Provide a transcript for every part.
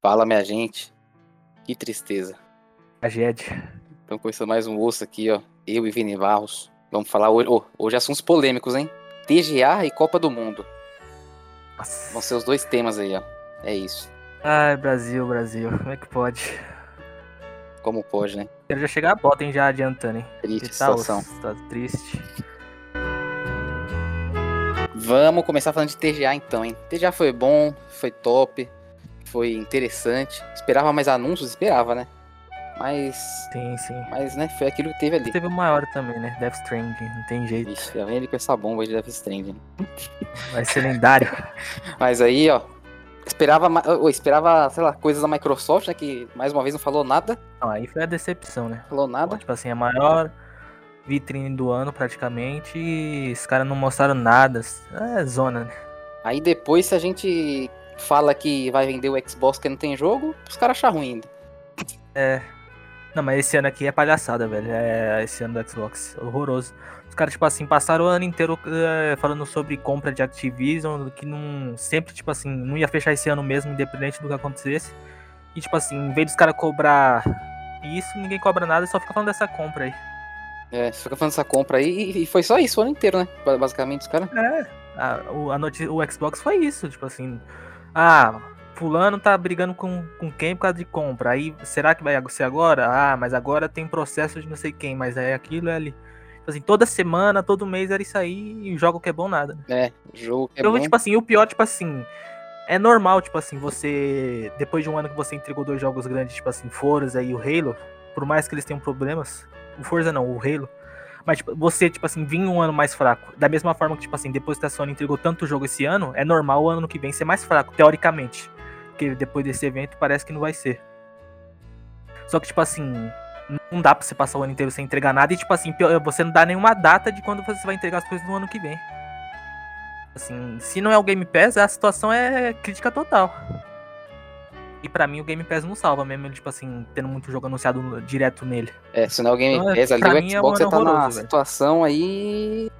Fala, minha gente. Que tristeza. Tragédia. Então, começando mais um osso aqui, ó. Eu e Vini Barros. Vamos falar hoje. Oh, hoje assuntos polêmicos, hein? TGA e Copa do Mundo. Nossa. Vão ser os dois temas aí, ó. É isso. Ai, Brasil, Brasil. Como é que pode? Como pode, né? Quero já chegar a bota, hein? Já adiantando, hein? Triste tá, situação. osso, tá triste. Vamos começar falando de TGA então, hein? TGA foi bom, foi top, foi interessante. Esperava mais anúncios? Esperava, né? Mas. Sim, sim. Mas, né? Foi aquilo que teve ali. Teve o maior também, né? Death Stranding, não tem jeito. Ixi, já vem ele com essa bomba de Death Stranding. Vai ser lendário. Mas aí, ó. Esperava, eu esperava, sei lá, coisas da Microsoft, né? Que mais uma vez não falou nada. Não, aí foi a decepção, né? Falou nada. Tipo assim, a maior vitrine do ano praticamente e os caras não mostraram nada. É zona, né? Aí depois, se a gente fala que vai vender o Xbox que não tem jogo, os caras acham ruim ainda. É. Não, mas esse ano aqui é palhaçada, velho. É esse ano do Xbox. Horroroso. Os caras, tipo assim, passaram o ano inteiro é, falando sobre compra de Activision, que não. Sempre, tipo assim, não ia fechar esse ano mesmo, independente do que acontecesse. E, tipo assim, em vez dos caras cobrar isso, ninguém cobra nada, só fica falando dessa compra aí. É, fica falando essa compra aí e- foi só isso o ano inteiro, né? Ba- Basicamente, os caras. É. A, a noti- o Xbox foi isso, tipo assim. Ah, fulano tá brigando com, com quem por causa de compra. Aí, será que vai ser agora? Ah, mas agora tem processo de não sei quem, mas é aquilo, é ali. Tipo assim, toda semana, todo mês era isso aí e o jogo que é bom nada. né? É, jogo que é então, bom. tipo assim, o pior, tipo assim, é normal, tipo assim, você. Depois de um ano que você entregou dois jogos grandes, tipo assim, Forza e o Halo, por mais que eles tenham problemas, o Forza não, o Halo. Mas tipo, você, tipo assim, vir um ano mais fraco. Da mesma forma que, tipo assim, depois que a Sony entregou tanto jogo esse ano, é normal o ano que vem ser mais fraco, teoricamente. Porque depois desse evento parece que não vai ser. Só que, tipo assim, não dá pra você passar o ano inteiro sem entregar nada e, tipo assim, você não dá nenhuma data de quando você vai entregar as coisas no ano que vem. Assim, se não é o Game Pass, a situação é crítica total. E pra mim o Game Pass não salva mesmo, tipo assim, tendo muito jogo anunciado direto nele. É, se não é o Game Então, Pass ali, pra o mim é um Xbox você ano tá numa velho. situação aí.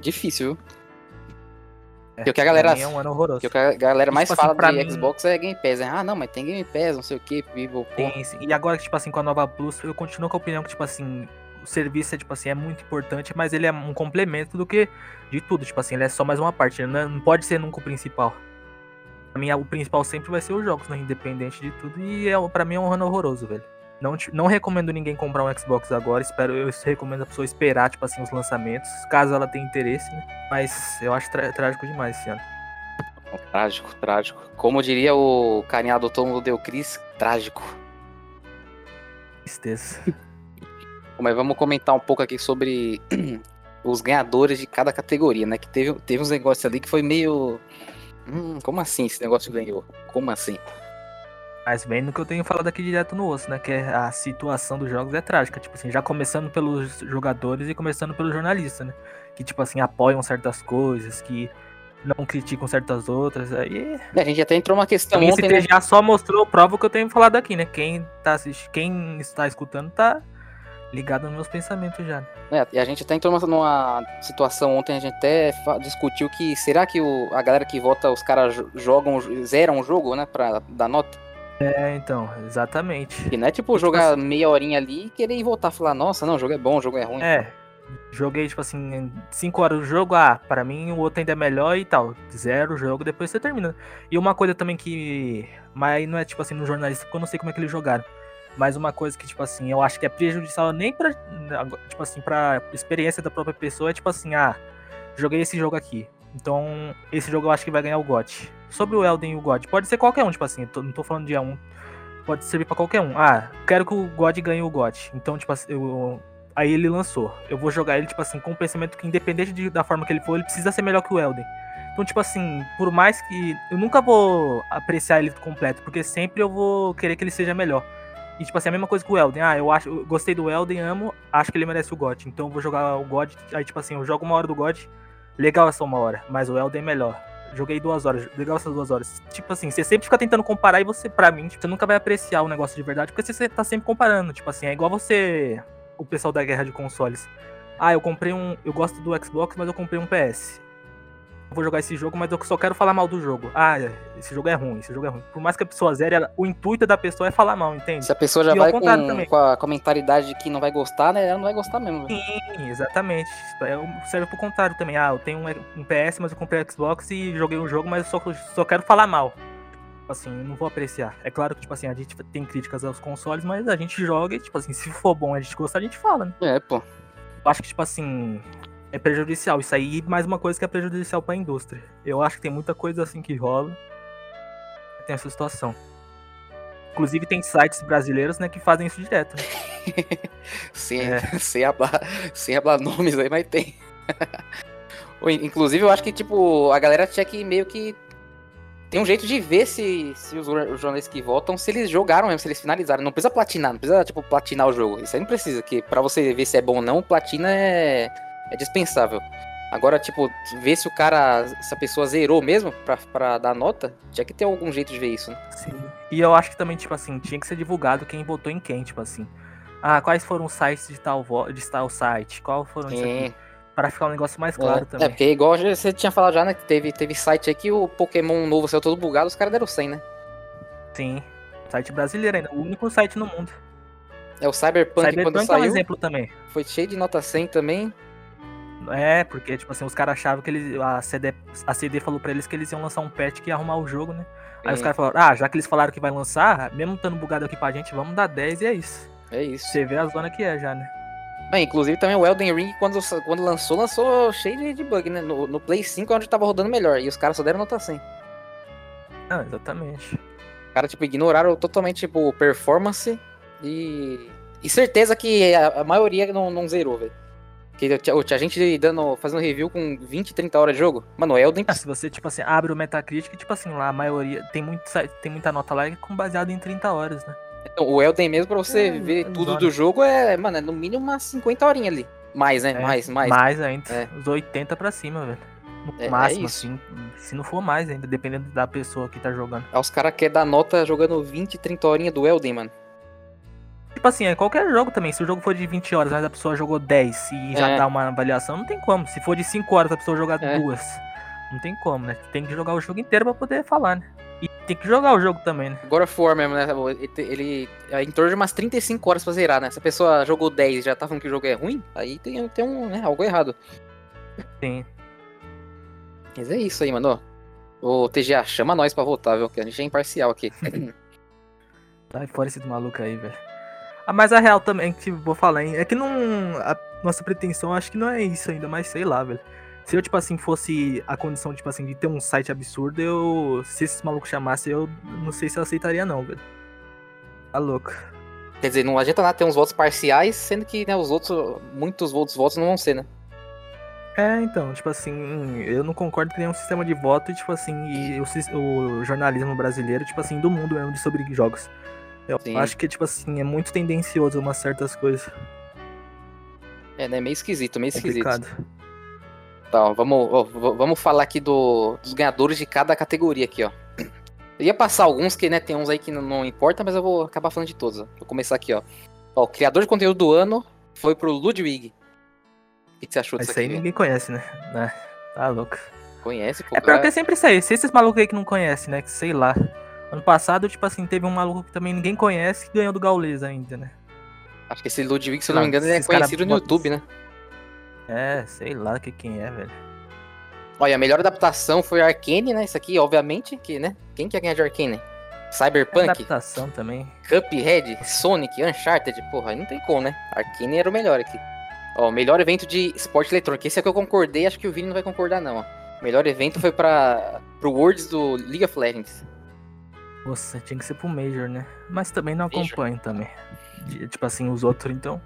Difícil, viu? É, o que a galera- é um ano horroroso. O que a galera mais tipo assim, fala pra de mim- Xbox é Game Pass, né? Ah, não, mas tem Game Pass, não sei o que, vivo. Tem, sim. E agora, tipo assim, com a nova Plus, eu continuo com a opinião que, tipo assim, o serviço é, tipo assim, é muito importante, mas ele é um complemento do que de tudo. Tipo assim, ele é só mais uma parte, né? não pode ser nunca o principal. Pra mim, o principal sempre vai ser os jogos, né? Independente de tudo. E é, pra mim é um ano horroroso, velho. Não, não recomendo ninguém comprar um Xbox agora. Espero, eu recomendo a pessoa esperar, tipo assim, os lançamentos, caso ela tenha interesse, né? Mas eu acho trá- trágico demais esse ano. Trágico, trágico. Como diria o carinha do Tom do Deu Cris, trágico. Tristeza. Mas vamos comentar um pouco aqui sobre os ganhadores de cada categoria, né? Que teve, teve uns negócios ali que foi meio. Hum, como assim esse negócio ganhou? Como assim? Mas bem no que eu tenho falado aqui direto no osso, né? Que é a situação dos jogos é trágica. Tipo assim, já começando pelos jogadores e começando pelo jornalista, né? Que, tipo assim, apoiam certas coisas, que não criticam certas outras. Aí. A gente até entrou uma questão Também esse ontem, né? TGA só mostrou prova que eu tenho falado aqui, né? Quem, tá assistindo, quem está escutando tá ligado nos meus pensamentos já. É, e a gente até entrou numa- situação ontem, a gente até discutiu que será que o- a galera que vota, os caras jo- jogam, zeram o jogo, né? Pra dar nota? É, então, exatamente. E não é tipo tipo jogar assim- meia horinha ali e querer ir voltar e falar, nossa, não, o jogo é bom, o jogo é ruim. É. Joguei, tipo assim, 5 horas do jogo, ah, para mim o outro ainda é melhor e tal. Zero o jogo, depois você termina. E uma coisa também que. Mas não é tipo assim no jornalista, porque eu não sei como é que eles jogaram. Mas uma coisa que, tipo assim, eu acho que é prejudicial nem pra. Tipo assim, pra experiência da própria pessoa, é tipo assim, ah, joguei esse jogo aqui. Então, esse jogo eu acho que vai ganhar o GOT. Sobre o Elden e o God, pode ser qualquer um, tipo assim, não tô falando de um. Pode servir pra qualquer um. Ah, quero que o God ganhe o GOT. Então, tipo assim, eu, Aí ele lançou. Eu vou jogar ele, tipo assim, com o pensamento que, independente de- da forma que ele for, ele precisa ser melhor que o Elden. Então, tipo assim, por mais que. Eu nunca vou apreciar ele completo, porque sempre eu vou querer que ele seja melhor. E, tipo assim, a mesma coisa que o Elden. Ah, eu acho. Eu gostei do Elden, amo, acho que ele merece o God. Então eu vou jogar o God. Aí, tipo assim, eu jogo uma hora do God. Legal essa uma hora, mas o Elden é melhor. Joguei duas horas, legal essas duas horas. Tipo assim, você sempre fica tentando comparar e você, pra mim, tipo, você nunca vai apreciar o negócio de verdade, porque você tá sempre comparando. Tipo assim, é igual você. O pessoal da guerra de consoles. Ah, eu comprei um. Eu gosto do Xbox, mas eu comprei um PS. Vou jogar esse jogo, mas eu só quero falar mal do jogo. Ah, esse jogo é ruim, esse jogo é ruim. Por mais que a pessoa zere, ela, o intuito da pessoa é falar mal, entende? Se a pessoa já E vai com, com, a, com a mentalidade de que não vai gostar, né? Ela não vai gostar mesmo. Sim, exatamente. É, serve pro contrário também. Ah, eu tenho um, um PS, mas eu comprei Xbox e joguei o jogo, mas eu só, só quero falar mal. Tipo assim, eu não vou apreciar. É claro que, tipo assim, a gente tem críticas aos consoles, mas a gente joga e, tipo assim, se for bom e a gente gostar, a gente fala, né? É, pô. Eu acho que, tipo assim, é prejudicial. Isso aí, mais uma coisa que é prejudicial pra indústria. Eu acho que tem muita coisa assim que rola. Tem essa situação. Inclusive, tem sites brasileiros, né, que fazem isso direto. né? Sem, É. sem, hablar, sem hablar nomes aí, mas tem. Inclusive, eu acho que, tipo, a galera tinha que meio que. Tem um jeito de ver se, se os, jor- os jornalistas que votam, se eles jogaram mesmo, se eles finalizaram. Não precisa platinar, não precisa, tipo, platinar o jogo. Isso aí não precisa, que pra você ver se é bom ou não, platina é, é dispensável. Agora, tipo, ver se o cara, se a pessoa zerou mesmo pra, pra dar nota, tinha que ter algum jeito de ver isso, né? Sim. E eu acho que também, tipo assim, tinha que ser divulgado quem votou em quem, tipo assim. Ah, quais foram os sites de tal, de tal site? Qual foram isso aqui? Sim. Pra ficar um negócio mais claro é, também. É, porque igual você tinha falado já, né? Que teve, teve site aí que o Pokémon novo saiu todo bugado, os caras deram 100, né? Sim. Site brasileiro ainda. O único site no mundo. É o Cyberpunk, quando Cyberpunk é um saiu, exemplo também. foi cheio de nota 100 também. É, porque, tipo assim, os caras achavam que eles, a, CD, a CD falou pra eles que eles iam lançar um patch que ia arrumar o jogo, né? Aí os Sim. caras falaram, ah, já que eles falaram que vai lançar, mesmo estando bugado aqui pra gente, vamos dar 10 e é isso. É isso. Você vê a zona que é já, né? Ah, inclusive também o Elden Ring, quando, quando lançou, lançou cheio de, de bug, né? No, no Play 5 é onde tava rodando melhor. E os caras só deram nota 100. Ah, exatamente. Os caras, tipo, ignoraram totalmente, tipo, performance e. E certeza que a, a maioria não, não zerou, velho. Que tinha, tinha gente dando, fazendo review com 20, 30 horas de jogo. Mano, o Elden. Ah, se você, tipo assim, abre o Metacritic, tipo assim, lá a maioria, tem, muito, tem muita nota lá com baseado em 30 horas, né? Então, o Elden mesmo, pra você É, ver é tudo zona. do jogo, é, mano, é no mínimo umas 50 horinhas ali. Mais, né? É, mais, mais. Mais ainda, É. os 80 pra cima, velho. No É, é máximo, isso. assim, se não for mais ainda, dependendo da pessoa que tá jogando. Aí os caras querem dar nota jogando 20, 30 horinhas do Elden, mano. Tipo assim, é qualquer jogo também. Se o jogo for de 20 horas, mas a pessoa jogou 10 e já É. dá uma avaliação, não tem como. Se for de 5 horas, a pessoa jogar É. duas, não tem como, né? Tem que jogar o jogo inteiro pra poder falar, né? E tem que jogar o jogo também, né? God of War mesmo, né? Ele, é em torno de umas 35 horas pra zerar, né? Se a pessoa jogou 10 e já tá falando que o jogo é ruim, aí tem, tem um, né, algo errado. Sim. Mas é isso aí, mano. Ô, TGA, chama nós pra votar, viu? Que a gente é imparcial aqui. Sai fora esse maluco aí, velho. Ah, mas a real também, que vou falar, hein? É que não. A nossa pretensão, acho que não é isso ainda, mas sei lá, velho. Se eu, tipo assim, fosse a condição, tipo assim, de ter um site absurdo, eu. Se esses malucos chamassem, eu não sei se eu aceitaria, não, velho. Tá louco. Quer dizer, não adianta nada ter uns votos parciais, sendo que né, os outros, muitos outros votos não vão ser, né? É, então, tipo assim, eu não concordo que tenha um sistema de voto tipo assim, e o, o jornalismo brasileiro, tipo assim, do mundo mesmo de sobre jogos. Eu Sim. acho que, tipo assim, é muito tendencioso umas certas coisas. É, né? Meio esquisito, meio esquisito. Complicado. Então, vamos, ó, vamos falar aqui do, dos ganhadores de cada categoria aqui, ó. Eu ia passar alguns que, né, tem uns aí que não, não importa, mas eu vou acabar falando de todos. Ó. Vou começar aqui, ó. Ó, o criador de conteúdo do ano foi pro Ludwig. O que, que você achou disso Isso aí aqui? velho? ninguém conhece, né? né? Tá louco. Conhece, pô? É pior que é sempre isso aí. Se esses malucos aí que não conhecem, né? Que sei lá. Ano passado, tipo assim, teve um maluco que também ninguém conhece que ganhou do Gaules ainda, né? Acho que esse Ludwig, se eu não me engano, ele é cara conhecido no YouTube, né? É, sei lá que quem é, velho. Olha, a melhor adaptação foi Arcane, né? Isso aqui, obviamente, que, né? Quem quer ganhar de Arcane? Cyberpunk, Adaptação também. Cuphead, Sonic, Uncharted, porra, aí não tem como, né? Arcane era o melhor aqui. Ó, melhor evento de esporte eletrônico. Esse é que eu concordei, acho que o Vini não vai concordar, não, ó. Melhor evento foi para pro Worlds do League of Legends. Nossa, tinha que ser pro Major, né? Mas também não Major. acompanho também. De- Tipo assim, os outros, então.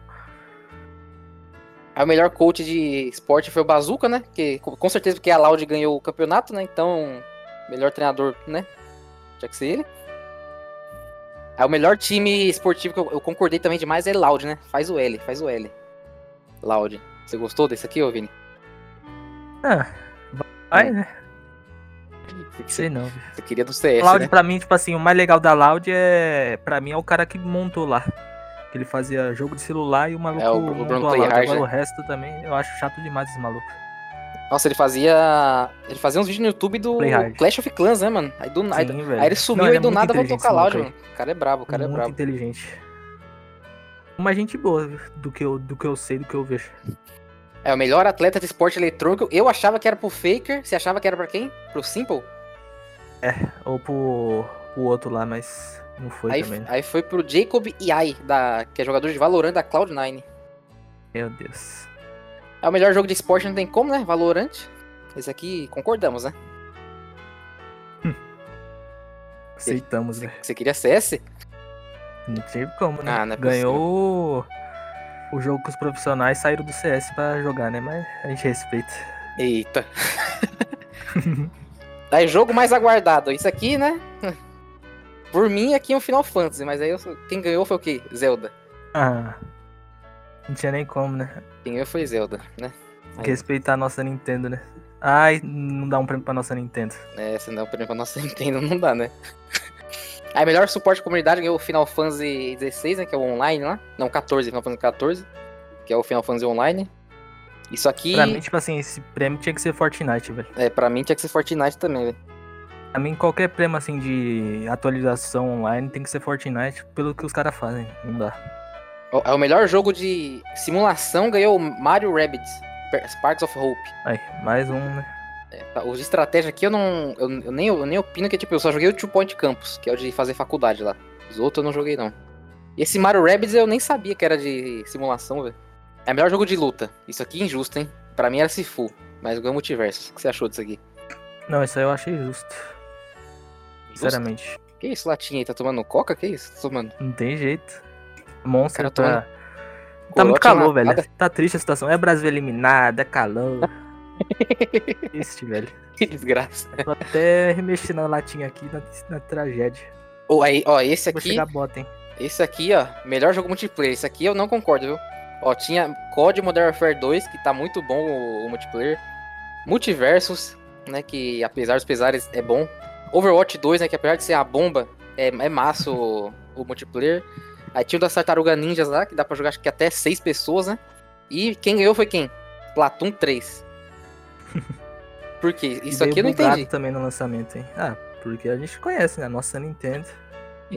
Aí o melhor coach de esporte foi o Bazooka, né? Que, com certeza porque a Loud ganhou o campeonato, né? Então, melhor treinador, né? Tinha que ser ele. Aí o melhor time esportivo que eu, eu concordei também demais é Loud, né? Faz o L, faz o L. Loud. Você gostou desse aqui, ô Vini? Ah, vai, Hum. né? Sei não. você queria do CS, Loud, né? pra mim, tipo assim, o mais legal da Loud é. Pra mim, é o cara que montou lá. Que ele fazia jogo de celular e o maluco É, o- o montou Bruno Loud. Né? o resto também, eu acho chato demais esse maluco. Nossa, ele fazia. Ele fazia uns vídeos no YouTube do. Clash of Clans, né, mano? Aí, do, aí, Sim, velho. aí ele sumiu Não, e é do nada voltou com a Loud, mano. O cara é brabo, o cara é Muito brabo. inteligente. Uma gente boa do que, eu, do que eu sei, do que eu vejo. É o melhor atleta de esporte eletrônico. Eu achava que era pro Faker. Você achava que era pra quem? Pro Simple? Ou pro, pro outro lá, mas não foi Aí, também. né? aí foi pro Jacob Iai, da, que é jogador de Valorant da Cloud9. Meu Deus. É o melhor jogo de esporte, não tem como, né? Valorant. Esse aqui, concordamos, né? Aceitamos, né? Você queria CS? Não teve como, né? Ah, é Ganhou o, jogo que os profissionais saíram do CS pra jogar, né? Mas a gente respeita. Eita. Aí, jogo mais aguardado. Isso aqui, né? Por mim, aqui é um Final Fantasy, mas aí eu- quem ganhou foi o quê? Zelda. Ah. Não tinha nem como, né? Quem ganhou foi Zelda, né? Tem que respeitar a nossa Nintendo, né? Ai, não dá um prêmio pra nossa Nintendo. É, se não o prêmio pra nossa Nintendo, não dá, né? Aí, melhor suporte de comunidade ganhou o Final Fantasy XVI, né? Que é o online lá. Não, 14, Final Fantasy 14. Que é o Final Fantasy Online. Isso aqui, Pra mim, tipo assim, esse prêmio tinha que ser Fortnite, velho. é, pra mim tinha que ser Fortnite também, velho. Pra mim, qualquer prêmio, assim, de atualização online tem que ser Fortnite, pelo que os caras fazem. Não dá. É o melhor jogo de simulação ganhou o Mario Rabbids, Sparks of Hope. Aí, mais um, né? Tá, Os de estratégia aqui eu não. Eu, eu nem, eu nem opino que, tipo, eu só joguei o Two Point Campus, que é o de fazer faculdade lá. Os outros eu não joguei, não. E esse Mario Rabbids eu nem sabia que era de simulação, velho. É o melhor jogo de luta. Isso aqui é injusto, hein? Pra mim era Sifu, mas ganhou Multiverso. O que você achou disso aqui? Não, isso aí eu achei justo. Justo? Sinceramente. Que isso, latinha aí? Tá tomando coca? Que isso? Tá tomando? Não tem jeito. Monstro tá. tomando Tá muito calor, velho. Tá triste a situação. É Brasil eliminado, é calor. Triste, velho. Que desgraça. Tô até remexendo na latinha aqui na, na tragédia. Ó, aí, ó, esse Vou aqui. chegar bota, hein? Esse aqui, ó, melhor jogo multiplayer. Esse aqui eu não concordo, viu? Ó, tinha COD Modern Warfare 2, que tá muito bom o, o multiplayer. Multiversus, né, que apesar dos pesares é bom. Overwatch 2, né, que apesar de ser a bomba, é, é massa o, o multiplayer. Aí tinha o da Tartaruga Ninjas lá, que dá pra jogar acho que até seis pessoas, né? E quem ganhou foi quem? Platoon 3. Por quê? Isso aqui eu não entendi. também no lançamento, hein? Ah, porque a gente conhece, né? A nossa Nintendo.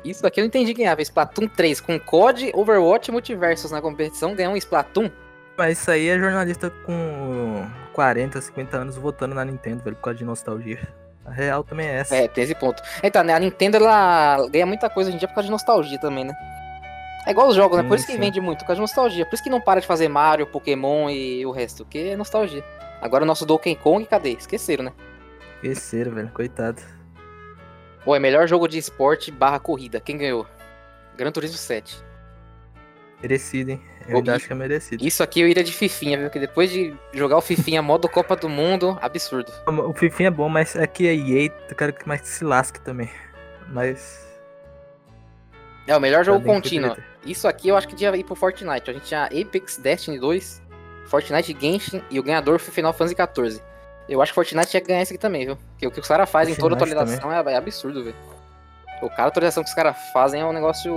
Isso aqui eu não entendi quem era. Splatoon 3 com COD, Overwatch e Multiversus na competição ganhou um Splatoon. Mas isso aí é jornalista com 40, 50 anos votando na Nintendo, velho, por causa de nostalgia. A real também é essa. É, tem esse ponto. Então, né, a Nintendo ela ganha muita coisa hoje em dia por causa de nostalgia também, né? É igual os jogos, né? Por Sim, isso que sim. vende muito, por causa de nostalgia. Por isso que não para de fazer Mario, Pokémon e o resto, porque é nostalgia. Agora o nosso Donkey Kong, cadê? Esqueceram, né? Esqueceram, velho, coitado. Pô, é melhor jogo de esporte barra corrida. Quem ganhou? Gran Turismo 7. Merecido, hein? Eu ainda acho que é merecido. Isso aqui eu iria de Fifinha, viu? Porque depois de jogar o Fifinha modo Copa do Mundo, absurdo. O Fifinha é bom, mas aqui a EA, eu quero que mais que se lasque também. Mas. É o melhor jogo que contínuo. Isso aqui eu acho que devia ir pro Fortnite. A gente tinha Apex, Destiny 2, Fortnite Genshin e o ganhador foi Final Fantasy XIV. Eu acho que Fortnite tinha que ganhar esse aqui também, viu? Porque o que os caras fazem em toda atualização é, é absurdo, velho. O cara, a atualização que os caras fazem é um negócio.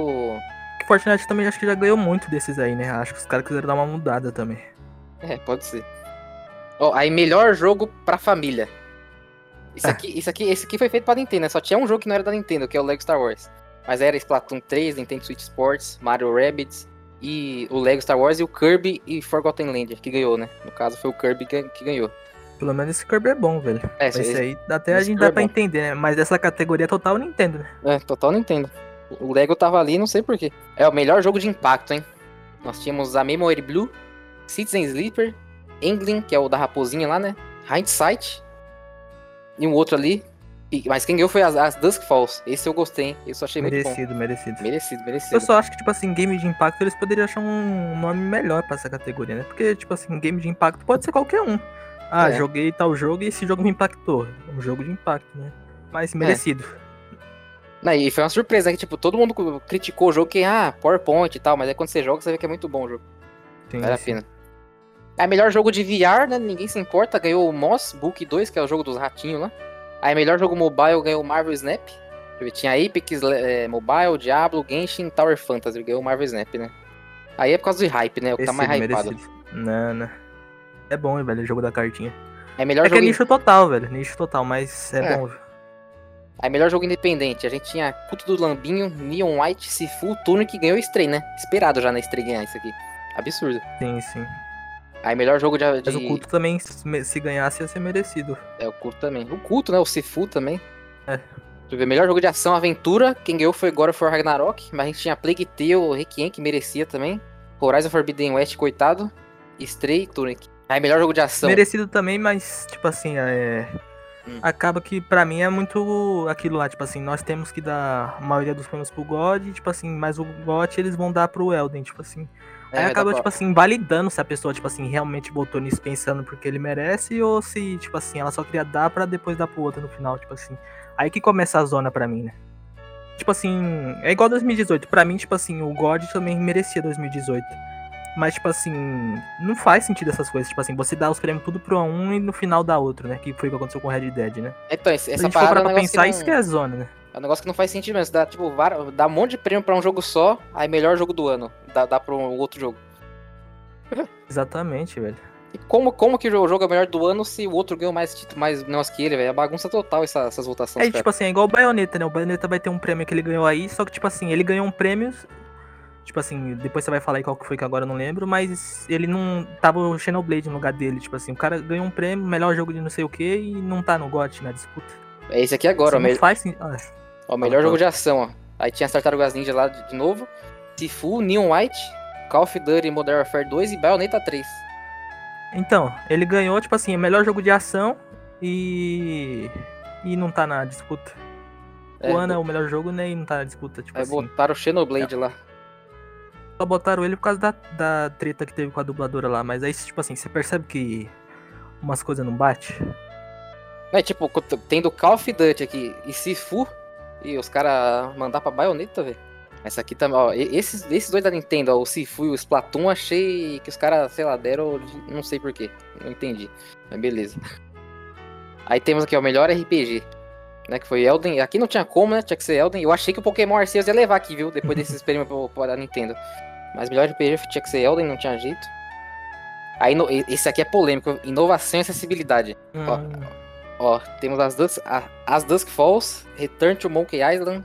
Que Fortnite também acho que já ganhou muito desses aí, né? Acho que os caras quiseram dar uma mudada também. É, pode ser. Ó, aí melhor jogo pra família. Isso Ah. aqui, isso aqui, esse aqui foi feito pra Nintendo, né? Só tinha um jogo que não era da Nintendo, que é o Lego Star Wars. Mas era Splatoon 3, Nintendo Switch Sports, Mario Rabbids e o Lego Star Wars e o Kirby e Forgotten Land, que ganhou, né? No caso foi o Kirby que ganhou. Pelo menos esse Kirby é bom, velho. É, Esse, esse, aí até a esse gente Kirby dá é pra bom. entender, né? Mas dessa categoria total Nintendo, né? é total Nintendo. O Lego tava ali, não sei porquê. É o melhor jogo de impacto, hein? Nós tínhamos a Memory Blue, Citizen Sleeper, England, que é o da raposinha lá, né? Hindsight e um outro ali. Mas quem ganhou foi as, as Dusk Falls. Esse eu gostei, hein? Eu achei muito bom. merecido, merecido. Merecido, merecido. Eu só acho que, tipo assim, game de impacto eles poderiam achar um nome melhor pra essa categoria, né? Porque, tipo assim, game de impacto pode ser qualquer um. Ah, É. joguei tal jogo e esse jogo me impactou. Um jogo de impacto, né? É. Mas merecido. Não, e foi uma surpresa, né? Que, tipo, todo mundo criticou o jogo que, ah, PowerPoint e tal, mas aí quando você joga, você vê que é muito bom o jogo. Sim, Vale a sim. pena. É melhor jogo de VR, né? Ninguém se importa. Ganhou o Moss Book 2, que é o jogo dos ratinhos lá. Aí melhor jogo mobile ganhou o Marvel Snap. Tinha Apex eh, Mobile, Diablo, Genshin, Tower Fantasy. Ganhou o Marvel Snap, né? Aí é por causa do hype, né? O que tá mais Merecido, hypado. Não, não. É bom, hein, velho, o jogo da cartinha. Aí melhor É que é jogo. nicho total, velho. Nicho total, mas é, É. bom. Aí melhor jogo independente. A gente tinha Culto do Lambinho, Neon White, Sifu, Tunic que ganhou Stray, né? Esperado já na Stray ganhar isso aqui. Absurdo. Sim, sim. Aí melhor jogo de. Mas o culto também, se se ganhasse, ia ser merecido. É, o culto também. O culto, né? O Sifu também. É. Eu ver. Melhor jogo de ação, aventura. Quem ganhou foi God of War Ragnarok. Mas a gente tinha Plague Tale, Requiem, que merecia também. Horizon Forbidden West, coitado. Stray, Tunic. Aí melhor jogo de ação. Merecido também, mas, tipo assim, é. Hum. Acaba que pra mim é muito aquilo lá, tipo assim, nós temos que dar a maioria dos prêmios pro God, tipo assim, mas o God eles vão dar pro Elden, tipo assim. É, Aí acaba, tipo pra- assim, validando se a pessoa, tipo assim, realmente botou nisso pensando porque ele merece, ou se, tipo assim, ela só queria dar pra depois dar pro outro no final, tipo assim. Aí que começa a zona pra mim, né? Tipo assim, é igual 2018. Pra mim, tipo assim, o God também merecia 2018. Mas, tipo assim, não faz sentido essas coisas. Tipo assim, você dá os prêmios tudo pro um e no final dá outro, né? Que foi o que aconteceu com o Red Dead, né? Então, esse- Se a essa gente for é parar um pra negócio pensar, que isso não- que é zona, né? É um negócio que não faz sentido mesmo. Dá, tipo, dá um monte de prêmio pra um jogo só, aí melhor jogo do ano. Dá, dá pra um outro jogo. Exatamente, velho. E como, como que o jogo é o melhor do ano se o outro ganhou mais título, mais negócio que ele, velho? É bagunça total essa- essas votações. É tipo assim, é igual o Bayonetta, né? O Bayonetta vai ter um prêmio que ele ganhou aí, só que, tipo assim, ele ganhou um prêmio. Tipo assim, depois você vai falar aí qual que foi que agora eu não lembro, mas ele não. Tava o Xenoblade no lugar dele. Tipo assim, o cara ganhou um prêmio, melhor jogo de não sei o que, e não tá no GOT na disputa. É esse aqui agora, ó, Isso me- não faz ah, ó, melhor jogo de ação, ó. Aí tinha as Tartarugas Ninja lá de, novo. Sifu, Neon White, Call of Duty Modern Warfare 2 e Bayonetta 3. Então, ele ganhou, tipo assim, melhor jogo de ação e. E não tá na disputa. É, o ano é o melhor jogo, né? E não tá na disputa, tipo Aí assim. botaram o Xenoblade lá. Só botaram ele por causa da, da treta que teve com a dubladora lá. Mas aí, tipo assim, você percebe que umas coisas não bate. É tipo, co- tem do Call of Duty aqui e Sifu. E os caras mandar pra Bayonetta, velho. Essa aqui também, ó. e- Esses, esses dois da Nintendo, ó, o Sifu e o Splatoon, achei que os caras, sei lá, deram. de- Não sei porquê. Não entendi. Mas beleza. Aí temos aqui, ó, o melhor RPG. Né, que foi Elden. Aqui não tinha como, né? Tinha que ser Elden. Eu achei que o Pokémon Arceus ia levar aqui, viu? Depois desse experimento pra Nintendo. Mas melhor RPG tinha que ser Elden, não tinha jeito. Aí, no- esse aqui é polêmico. Inovação e acessibilidade. Ó, Hum, Ó, temos as Dusk, a- as Dusk Falls, Return to Monkey Island,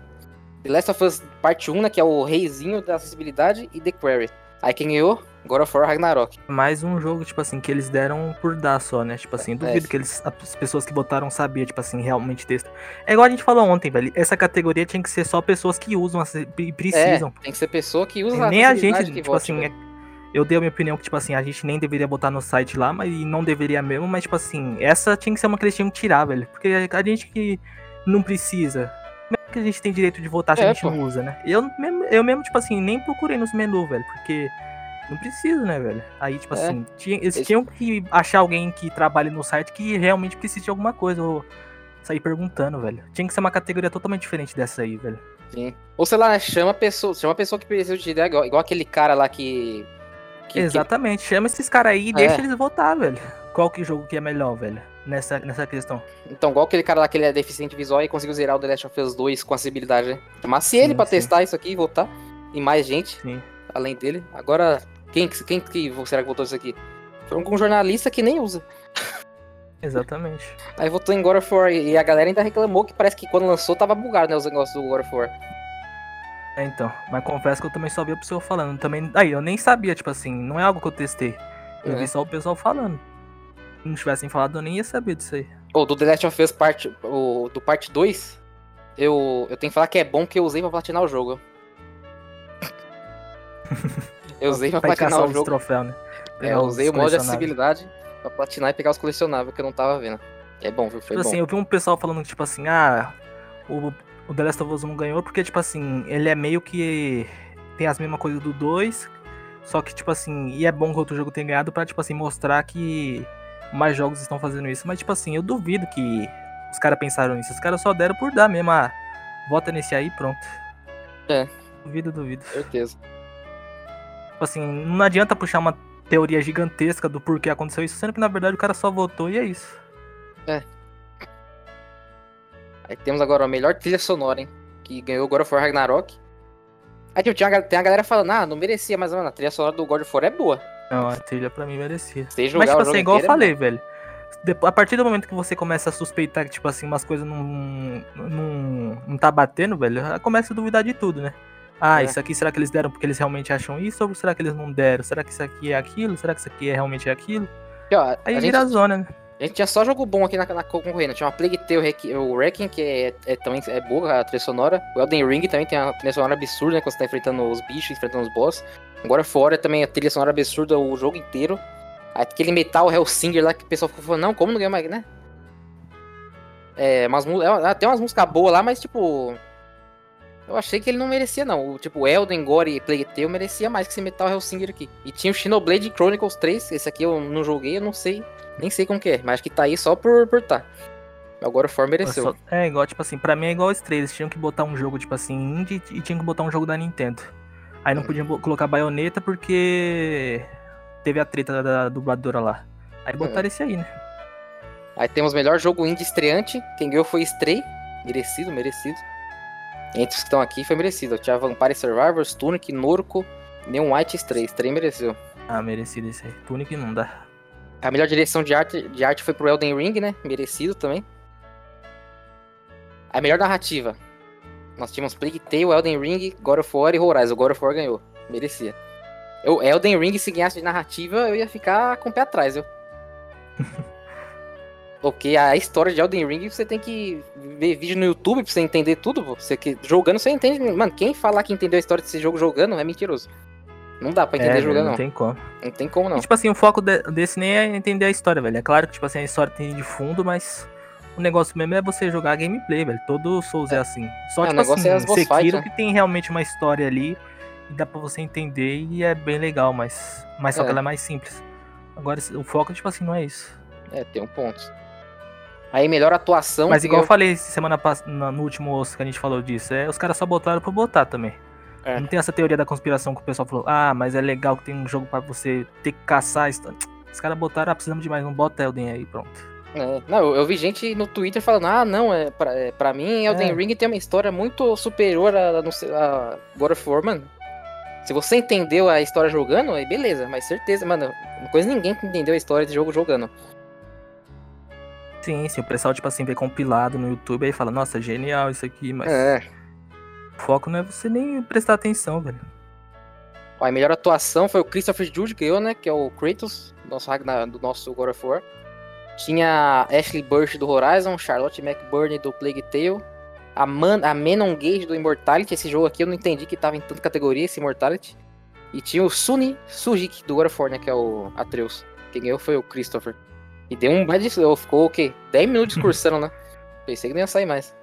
The Last of Us Parte 1, né, que é o reizinho da acessibilidade, e The Quarry. Aí quem ganhou? God of War Ragnarok. mais um jogo, tipo assim, que eles deram por dar só, né? Tipo assim, duvido É. que eles, as pessoas que votaram sabiam, tipo assim, realmente texto. É igual a gente falou ontem, velho. Essa categoria tinha que ser só pessoas que usam e precisam. É, tem que ser pessoa que usa nem a gente, tipo assim, velho. é- eu dei a minha opinião que, tipo assim, a gente nem deveria botar no site lá, mas não deveria mesmo, mas, tipo assim, essa tinha que ser uma que eles tinham que tirar, velho. Porque a gente que não precisa, é que a gente tem direito de votar se É, a gente pô. não usa, né? Eu mesmo, eu mesmo, tipo assim, nem procurei nos menus, velho, porque não precisa, né, velho? Aí, tipo É. assim, tinha- eles Eles- tinham que achar alguém que trabalhe no site que realmente precise de alguma coisa, ou sair perguntando, velho. Tinha que ser uma categoria totalmente diferente dessa aí, velho. Sim. Ou sei lá, chama a pessoa, chama a pessoa que precisa de ideia, igual, igual aquele cara lá que... que- que- Exatamente, chama esses caras aí e É. deixa eles votar, velho. Qual que jogo que é melhor, velho? Nessa, nessa questão. então, igual aquele cara lá que ele é deficiente visual e conseguiu zerar o The Last of Us 2 com acessibilidade, né? Chamasse ele Sim, pra sim. testar isso aqui e votar. E mais gente. Sim. além dele. Agora, quem, que- quem que será que votou isso aqui? Foi um jornalista que nem usa. Exatamente. Aí votou em God of War e a galera ainda reclamou que parece que quando lançou tava bugado, né, os negócios do God of War. É, então. Mas confesso que eu também só vi o pessoal falando. Também. Aí, eu nem sabia, tipo assim, não é algo que eu testei. Eu É. vi só o pessoal falando. Não tivessem falado, eu nem ia saber disso aí. Ou do The Last of Us parte, do parte 2, eu, eu tenho que falar que é bom que eu usei pra platinar o jogo. Eu usei pra Pra platinar o os jogo. troféus, né? É, eu usei o modo de acessibilidade pra platinar e pegar os colecionáveis que eu não tava vendo. É bom, viu? Foi Tipo bom. assim, eu vi um pessoal falando que, tipo assim, ah, o, o The Last of Us 1 ganhou porque, tipo assim, ele é meio que tem as mesmas coisas do 2, só que, tipo assim, e é bom que outro jogo tenha ganhado pra, tipo assim, mostrar que mais jogos estão fazendo isso. Mas, tipo assim, eu duvido que os caras pensaram nisso. Os caras só deram por dar mesmo, ah, vota nesse aí e pronto. É. Duvido, duvido. Certeza. Tipo assim, não adianta puxar uma teoria gigantesca do porquê aconteceu isso, sendo que na verdade o cara só votou e é isso. Aí temos agora a melhor trilha sonora, hein? Que ganhou of War Ragnarok. Aí tipo, tinha, tem a galera falando, ah, não merecia, mas mano, a trilha sonora do God of War é boa. Não, a trilha pra mim merecia. Você jogar Mas, tipo assim, igual eu inteiro é falei, velho. a partir do momento que você começa a suspeitar que, tipo assim, umas coisas não, não, não tá batendo, velho, começa a duvidar de tudo, né? Ah, é. isso aqui será que eles deram porque eles realmente acham isso? Ou será que eles não deram? Será que isso aqui é aquilo? Será que isso aqui é realmente aquilo? E, ó, Aí a vira gente, a zona, né? A gente tinha só jogo bom aqui na, na. Tinha uma Plague Tale, o Wrecking, que é, é, também é boa a trilha sonora. O Elden Ring também tem uma trilha sonora absurda, né? Quando você tá enfrentando os bichos, enfrentando os boss. Agora fora também a trilha sonora absurda o jogo inteiro. Aquele Metal Hellsinger lá que o pessoal ficou falando, não, como não ganha mais, né? É, umas, é, tem umas músicas boas lá, mas tipo. Eu achei que ele não merecia, não. O tipo, Elden, Gore e Plague Tale merecia mais que esse Metal Hellsinger aqui. E tinha o Xenoblade Chronicles 3, esse aqui eu não joguei, eu não sei, nem sei como que é, mas acho que tá aí só por, por tá. Agora o For mereceu. Só, é igual, tipo assim, pra mim é igual os três. Eles tinham que botar um jogo, tipo assim, indie e tinham que botar um jogo da Nintendo. Aí não hum. podiam colocar baioneta porque teve a treta da dubladora lá. Aí hum. botaram hum. esse aí, né? Aí temos melhor jogo indie estreante. Quem ganhou foi Stray. Merecido, merecido. Entre os que estão aqui foi merecido. Tinha Vampire Survivors, Tunic, Norco, Neon White 3. 3 mereceu. Ah, merecido esse aí. Tunic não dá. A melhor direção de arte, de arte foi pro Elden Ring, né? Merecido também. A melhor narrativa. Nós tínhamos Plague Tale, Elden Ring, God of War e Horizon. O God of War ganhou. Merecia. Eu, Elden Ring, se ganhasse de narrativa, eu ia ficar com o pé atrás, viu? Porque a história de Elden Ring você tem que ver vídeo no YouTube pra você entender tudo. Você que jogando você entende. Mano, quem falar que entendeu a história desse jogo jogando é mentiroso. Não dá pra entender é, jogando, não. Não tem como. Não tem como, não. E, tipo assim, o foco de, desse nem é entender a história, velho. É claro que, tipo assim, a história tem de fundo, mas o negócio mesmo é você jogar gameplay, velho. Todo Souls é, é assim. Só, é, tipo assim, é Sekiro fight, né? que tem realmente uma história ali e dá pra você entender e é bem legal, mas, mas só que é. ela é mais simples. Agora, o foco, tipo assim, não é isso. É, tem um ponto. Aí, melhor atuação. Mas igual eu falei semana passada, no último osso que a gente falou disso, é, os caras só botaram pra botar também. É. Não tem essa teoria da conspiração que o pessoal falou, ah, mas é legal que tem um jogo para você ter que caçar. Os caras botaram, ah, precisamos de mais um, bota Elden aí, pronto. É, não, eu, eu, vi gente no Twitter falando, ah, não, é, pra, é, pra mim Elden é. Ring tem uma história muito superior a, a, a God of War, mano. Se você entendeu a história jogando, aí beleza, mas certeza, mano, uma coisa ninguém entendeu a história de jogo jogando. Sim, sim, o pessoal, tipo assim, vê compilado no YouTube aí fala, nossa, genial isso aqui, mas. É. O foco não é você nem prestar atenção, velho. a melhor atuação foi o Christopher Jude que eu, né? Que é o Kratos, nosso do nosso God of War. Tinha Ashley Burch do Horizon, Charlotte McBurney do Plague Tale, a, Man, a Menon Gage do Immortality. Esse jogo aqui eu não entendi que tava em tanta categoria, esse Immortality. E tinha o Suni Sujik do God of War, né? Que é o Atreus. Quem ganhou foi o Christopher. E deu um bad ficou o quê? 10 minutos discursando, né? Pensei que não ia sair mais.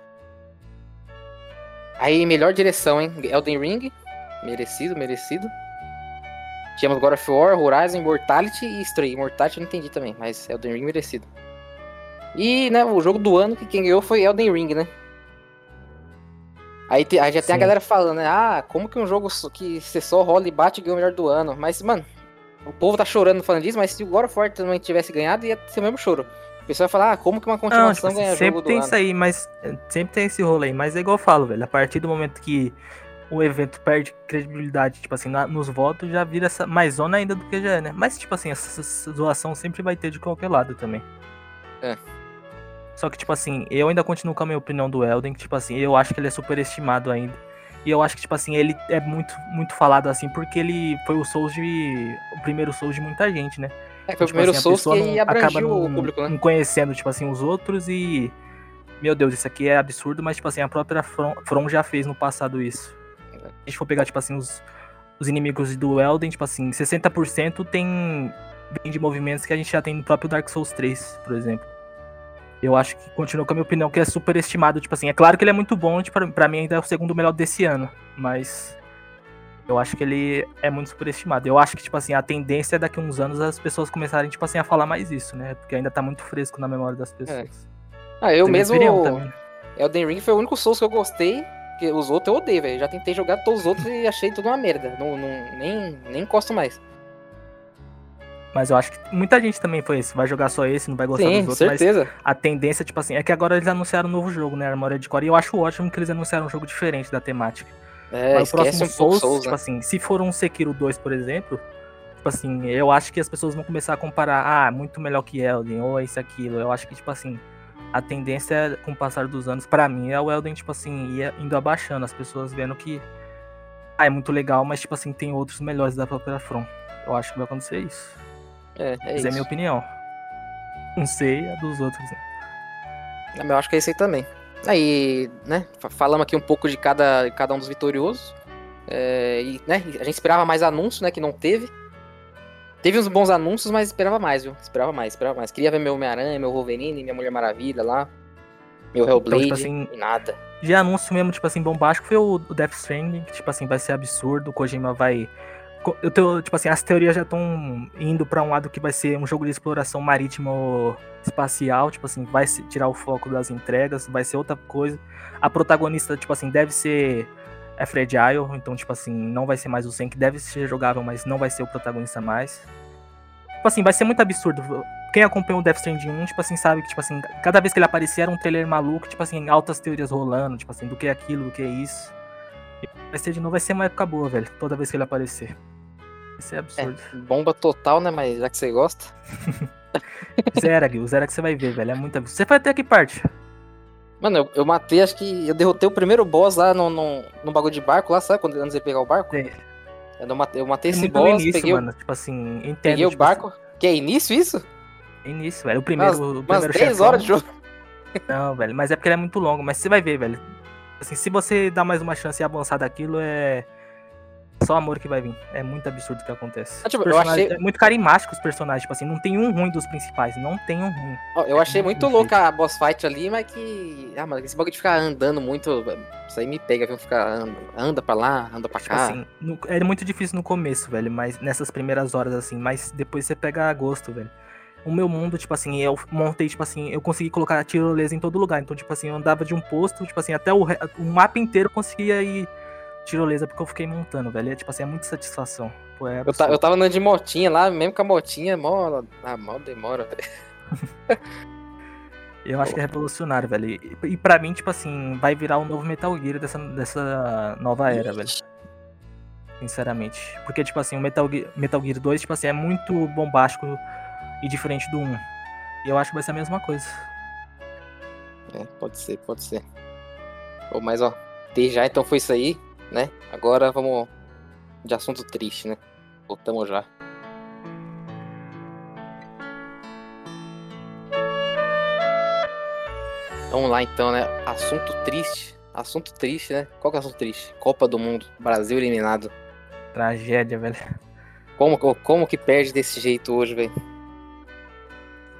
Aí, melhor direção, hein? Elden Ring. Merecido, merecido. Tínhamos God of War, Horizon, Immortality e Stray. Immortality eu não entendi também, mas Elden Ring merecido. E, né, o jogo do ano que quem ganhou foi Elden Ring, né? Aí, te, aí já Sim. tem a galera falando, né? Ah, como que um jogo que você só rola e bate ganhou o melhor do ano? Mas, mano, o povo tá chorando falando disso, mas se o God of War também tivesse ganhado, ia ser o mesmo choro. O pessoal vai falar, ah, como que uma continuação não, tipo, ganha Sempre tem isso aí, mas eh, sempre tem esse rolê aí. Mas é igual eu falo, velho. A partir do momento que o evento perde credibilidade, tipo assim, na, nos votos, já vira essa, mais zona ainda do que já é, né? Mas, tipo assim, essa, essa zoação sempre vai ter de qualquer lado também. É. Só que, tipo assim, eu ainda continuo com a minha opinião do Elden, que, tipo assim, eu acho que ele é superestimado ainda. E eu acho que, tipo assim, ele é muito, muito falado assim, porque ele foi o Souls de. o primeiro Souls de muita gente, né? É, foi tipo, o primeiro assim, Souls que abrangiu o público, né? Não conhecendo, tipo assim, os outros e. Meu Deus, isso aqui é absurdo, mas, tipo assim, a própria From, From já fez no passado isso. Se a gente for pegar, tipo assim, os, os inimigos do Elden, tipo assim, 60% tem. vem de movimentos que a gente já tem no próprio Dark Souls 3, por exemplo. Eu acho que continua com a minha opinião, que é super estimado. Tipo assim, é claro que ele é muito bom, tipo, pra mim ainda é o segundo melhor desse ano. Mas eu acho que ele é muito superestimado. Eu acho que, tipo assim, a tendência é daqui a uns anos as pessoas começarem, tipo assim, a falar mais isso, né? Porque ainda tá muito fresco na memória das pessoas. É. Ah, eu Tem mesmo. Elden Ring foi o único Souls que eu gostei. Que os outros eu odeio, velho. Já tentei jogar todos os outros e achei tudo uma merda. Não, não, nem, nem encosto mais. Mas eu acho que muita gente também foi esse. Vai jogar só esse, não vai gostar Sim, dos outros. certeza. a tendência, tipo assim, é que agora eles anunciaram um novo jogo, né? Armoria de Core. E eu acho ótimo que eles anunciaram um jogo diferente da temática. É, Mas o próximo um Souls, Souls, tipo né? assim, se for um Sekiro 2, por exemplo, Tipo assim, eu acho que as pessoas vão começar a comparar, ah, muito melhor que Elden, ou isso, aquilo. Eu acho que, tipo assim, a tendência com o passar dos anos, para mim, é o Elden, tipo assim, ia indo abaixando, as pessoas vendo que ah, é muito legal, mas, tipo assim, tem outros melhores da própria From. Eu acho que vai acontecer isso. É, é Mas isso. é a minha opinião. Não sei a dos outros. né? Eu acho que é isso aí também. Aí, né, fa- falamos aqui um pouco de cada, cada um dos vitoriosos. É, e, né, a gente esperava mais anúncios, né, que não teve. Teve uns bons anúncios, mas esperava mais, viu? Esperava mais, esperava mais. Queria ver meu Homem-Aranha, meu Wolverine, minha Mulher Maravilha lá. Meu Hellblade, tipo assim, e nada. De anúncio mesmo, tipo assim, bombástico foi o o Death Stranding, que, tipo assim, vai ser absurdo. O Kojima vai. Eu tô, tipo assim, as teorias já estão indo pra um lado que vai ser um jogo de exploração marítimo espacial, tipo assim, vai tirar o foco das entregas, vai ser outra coisa. A protagonista, tipo assim, deve ser é fragile, então, tipo assim, não vai ser mais o Sen, que deve ser jogável, mas não vai ser o protagonista mais. Tipo assim, vai ser muito absurdo. Quem acompanhou o Death Stranding 1, tipo assim, sabe que, tipo assim, cada vez que ele aparecia era um trailer maluco, tipo assim, altas teorias rolando, tipo assim, do que é aquilo, do que é isso. Vai ser de novo, vai ser uma época boa, velho, toda vez que ele aparecer. Vai ser absurdo. Bomba total, né, mas já que você gosta. Zerag, o Zerag você vai ver, velho, é muito absurdo. Você foi até que parte? Mano, eu, eu matei, acho que eu derrotei o primeiro boss lá no, no, no bagulho de barco lá, sabe? Quando, antes de pegar o barco. Eu matei, eu matei É esse boss, início, peguei, o- mano, tipo assim, entendo. peguei o tipo barco. Que é início isso? assim, início, velho, o primeiro, Umas, o primeiro 10 chefão. horas de jogo. Não, velho, mas é porque ele é muito longo, mas você vai ver, velho. Assim, se você dá mais uma chance e avançar daquilo, é só amor que vai vir. É muito absurdo o que acontece. Ah, tipo, achei- É muito carismático os personagens, tipo assim, não tem um ruim dos principais, não tem um ruim. Eu achei muito Perfeito. louca a boss fight ali, mas que. Ah, mano, esse bagulho de ficar andando muito. Isso aí me pega, viu? Ficar anda, anda pra lá, anda pra Tipo cá. assim, no- é muito difícil no começo, velho, mas nessas primeiras horas, assim, mas depois você pega gosto, velho. O meu mundo, tipo assim, eu montei, tipo assim, eu consegui colocar a tirolesa em todo lugar. Então, tipo assim, eu andava de um posto, tipo assim, até o, o mapa inteiro eu conseguia ir tirolesa, porque eu fiquei montando, velho. É, tipo assim, é muita satisfação. Pô, é eu, absurdo. eu tava andando de motinha lá, mesmo com a motinha, mó. Ah, mal demora, velho. Eu acho que é revolucionário, velho. E, e pra mim, tipo assim, vai virar o novo Metal Gear dessa, dessa nova era, velho. Sinceramente. Porque, tipo assim, o Metal Gear, Metal Gear 2, tipo assim, é muito bombástico e diferente do 1. E eu acho que vai ser a mesma coisa. É, pode ser, pode ser. Ô, mas ó, desde já então foi isso aí, né? Agora vamos de assunto triste, né? Voltamos já. Vamos lá então, né? Assunto triste. Assunto triste, né? Qual que é o assunto triste? Copa do Mundo. Brasil eliminado. Tragédia, velho. Como, como que perde desse jeito hoje, velho?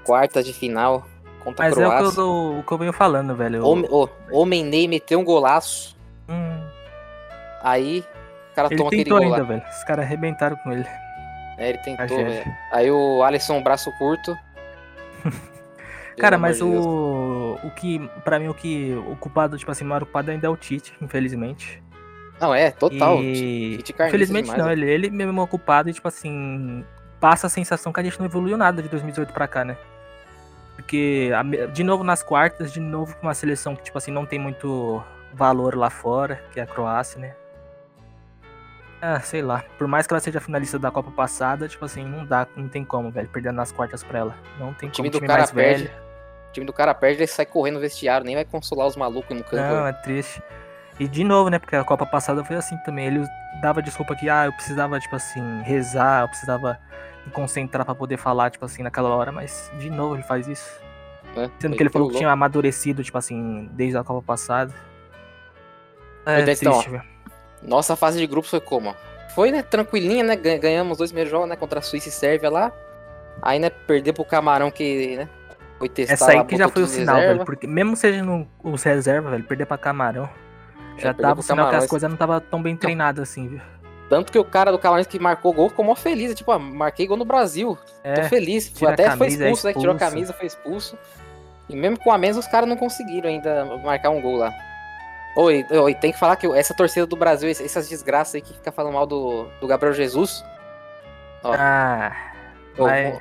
Quarta de final contra a Mas é o que, Croácia. eu, o que eu venho falando, velho. Homem, ô, Homem Ney meteu um golaço. Hum, Aí o cara ele toma aquele tentou gol ainda, lá. velho. Os caras arrebentaram com ele. É, ele tentou, velho. Aí o Alisson, braço curto. Cara, mas de o, o que, pra mim, o que, o culpado, tipo assim, o maior culpado ainda é o Tite, infelizmente. Não, é, total. E... Infelizmente demais, não, ele, ele mesmo é o culpado e, tipo assim, passa a sensação que a gente não evoluiu nada de 2018 pra cá, né? Porque, de novo nas quartas, de novo com uma seleção que, tipo assim, não tem muito valor lá fora, que é a Croácia, né? Ah, sei lá. Por mais que ela seja finalista da Copa passada, tipo assim, não dá, não tem como, velho, perdendo nas quartas pra ela. Não tem O time como, do cara mais perde. velho. O time do cara perde, ele sai correndo no vestiário, nem vai consolar os malucos no campo. Não, é triste. E de novo, né? Porque a Copa passada foi assim também. Ele dava desculpa que, ah, eu precisava, tipo assim, rezar, eu precisava me concentrar pra poder falar, tipo assim, naquela hora, mas de novo ele faz isso. né? Sendo que ele falou que tinha amadurecido, tipo assim, desde a Copa passada. É então, triste, velho. Nossa fase de grupos foi como? Foi, né, tranquilinha, né? ganha- Ganhamos os dois primeiros jogos, né? Contra a Suíça e Sérvia lá. Aí, né, perder pro Camarão que, né? Foi testar Essa aí lá, que já foi o sinal, reserva. velho. Porque mesmo seja no, os reservas, velho, perder pra Camarão, já perdeu dava o sinal que Camarão, as coisas não estavam tão bem treinadas assim, viu? Tanto que o cara do Camarões que marcou gol ficou mó feliz. Tipo, ah, marquei gol no Brasil. Tô É, feliz. tira a Até foi camisa, é expulso, né? Tirou a expulso. camisa, foi expulso. E mesmo com a menos, os caras não conseguiram ainda marcar um gol lá. Oi, oi, tem que falar que essa torcida do Brasil, essas desgraças aí que fica falando mal do, do Gabriel Jesus. Ó, ah, ô, vai. ô,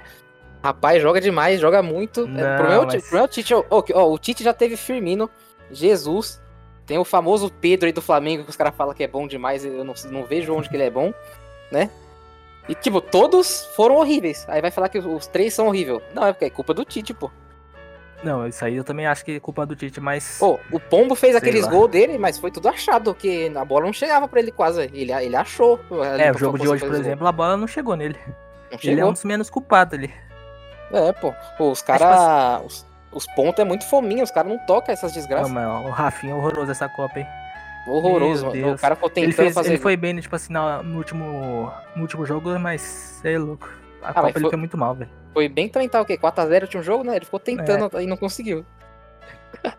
rapaz, joga demais, joga muito. É, Não, problema é o Tite. mas- o problema é o Tite, ó, ó, o Tite já teve Firmino, Jesus. Tem o famoso Pedro aí do Flamengo, que os caras falam que é bom demais. Eu não, não vejo onde que ele é bom, né? E, tipo, todos foram horríveis. Aí vai falar que os, os três são horríveis. Não, é porque é culpa do Tite, pô. Não, isso aí eu também acho que é culpa do Tite, mas. Pô, o Pombo fez Sei aqueles lá. gols dele, mas foi tudo achado, que a bola não chegava pra ele quase. Ele, ele achou. é, o jogo de hoje, por exemplo, a bola não chegou nele. Não Ele é chegou. um dos menos culpados ali. É, pô. Pô, os tipo caras. Os, os pontos é muito fominha, os caras não tocam essas Não, desgraças. mas ó, o Rafinha é horroroso essa Copa, hein? Horroroso, mano. O cara ficou tentando Ele, fez, fazer. ele foi bem, tipo assim, no último, no último jogo, mas é louco. A Ah, Copa ele foi- foi muito mal, velho. Foi bem também, tá o quê? 4x0 tinha um jogo, né? Ele ficou É. tentando e não conseguiu.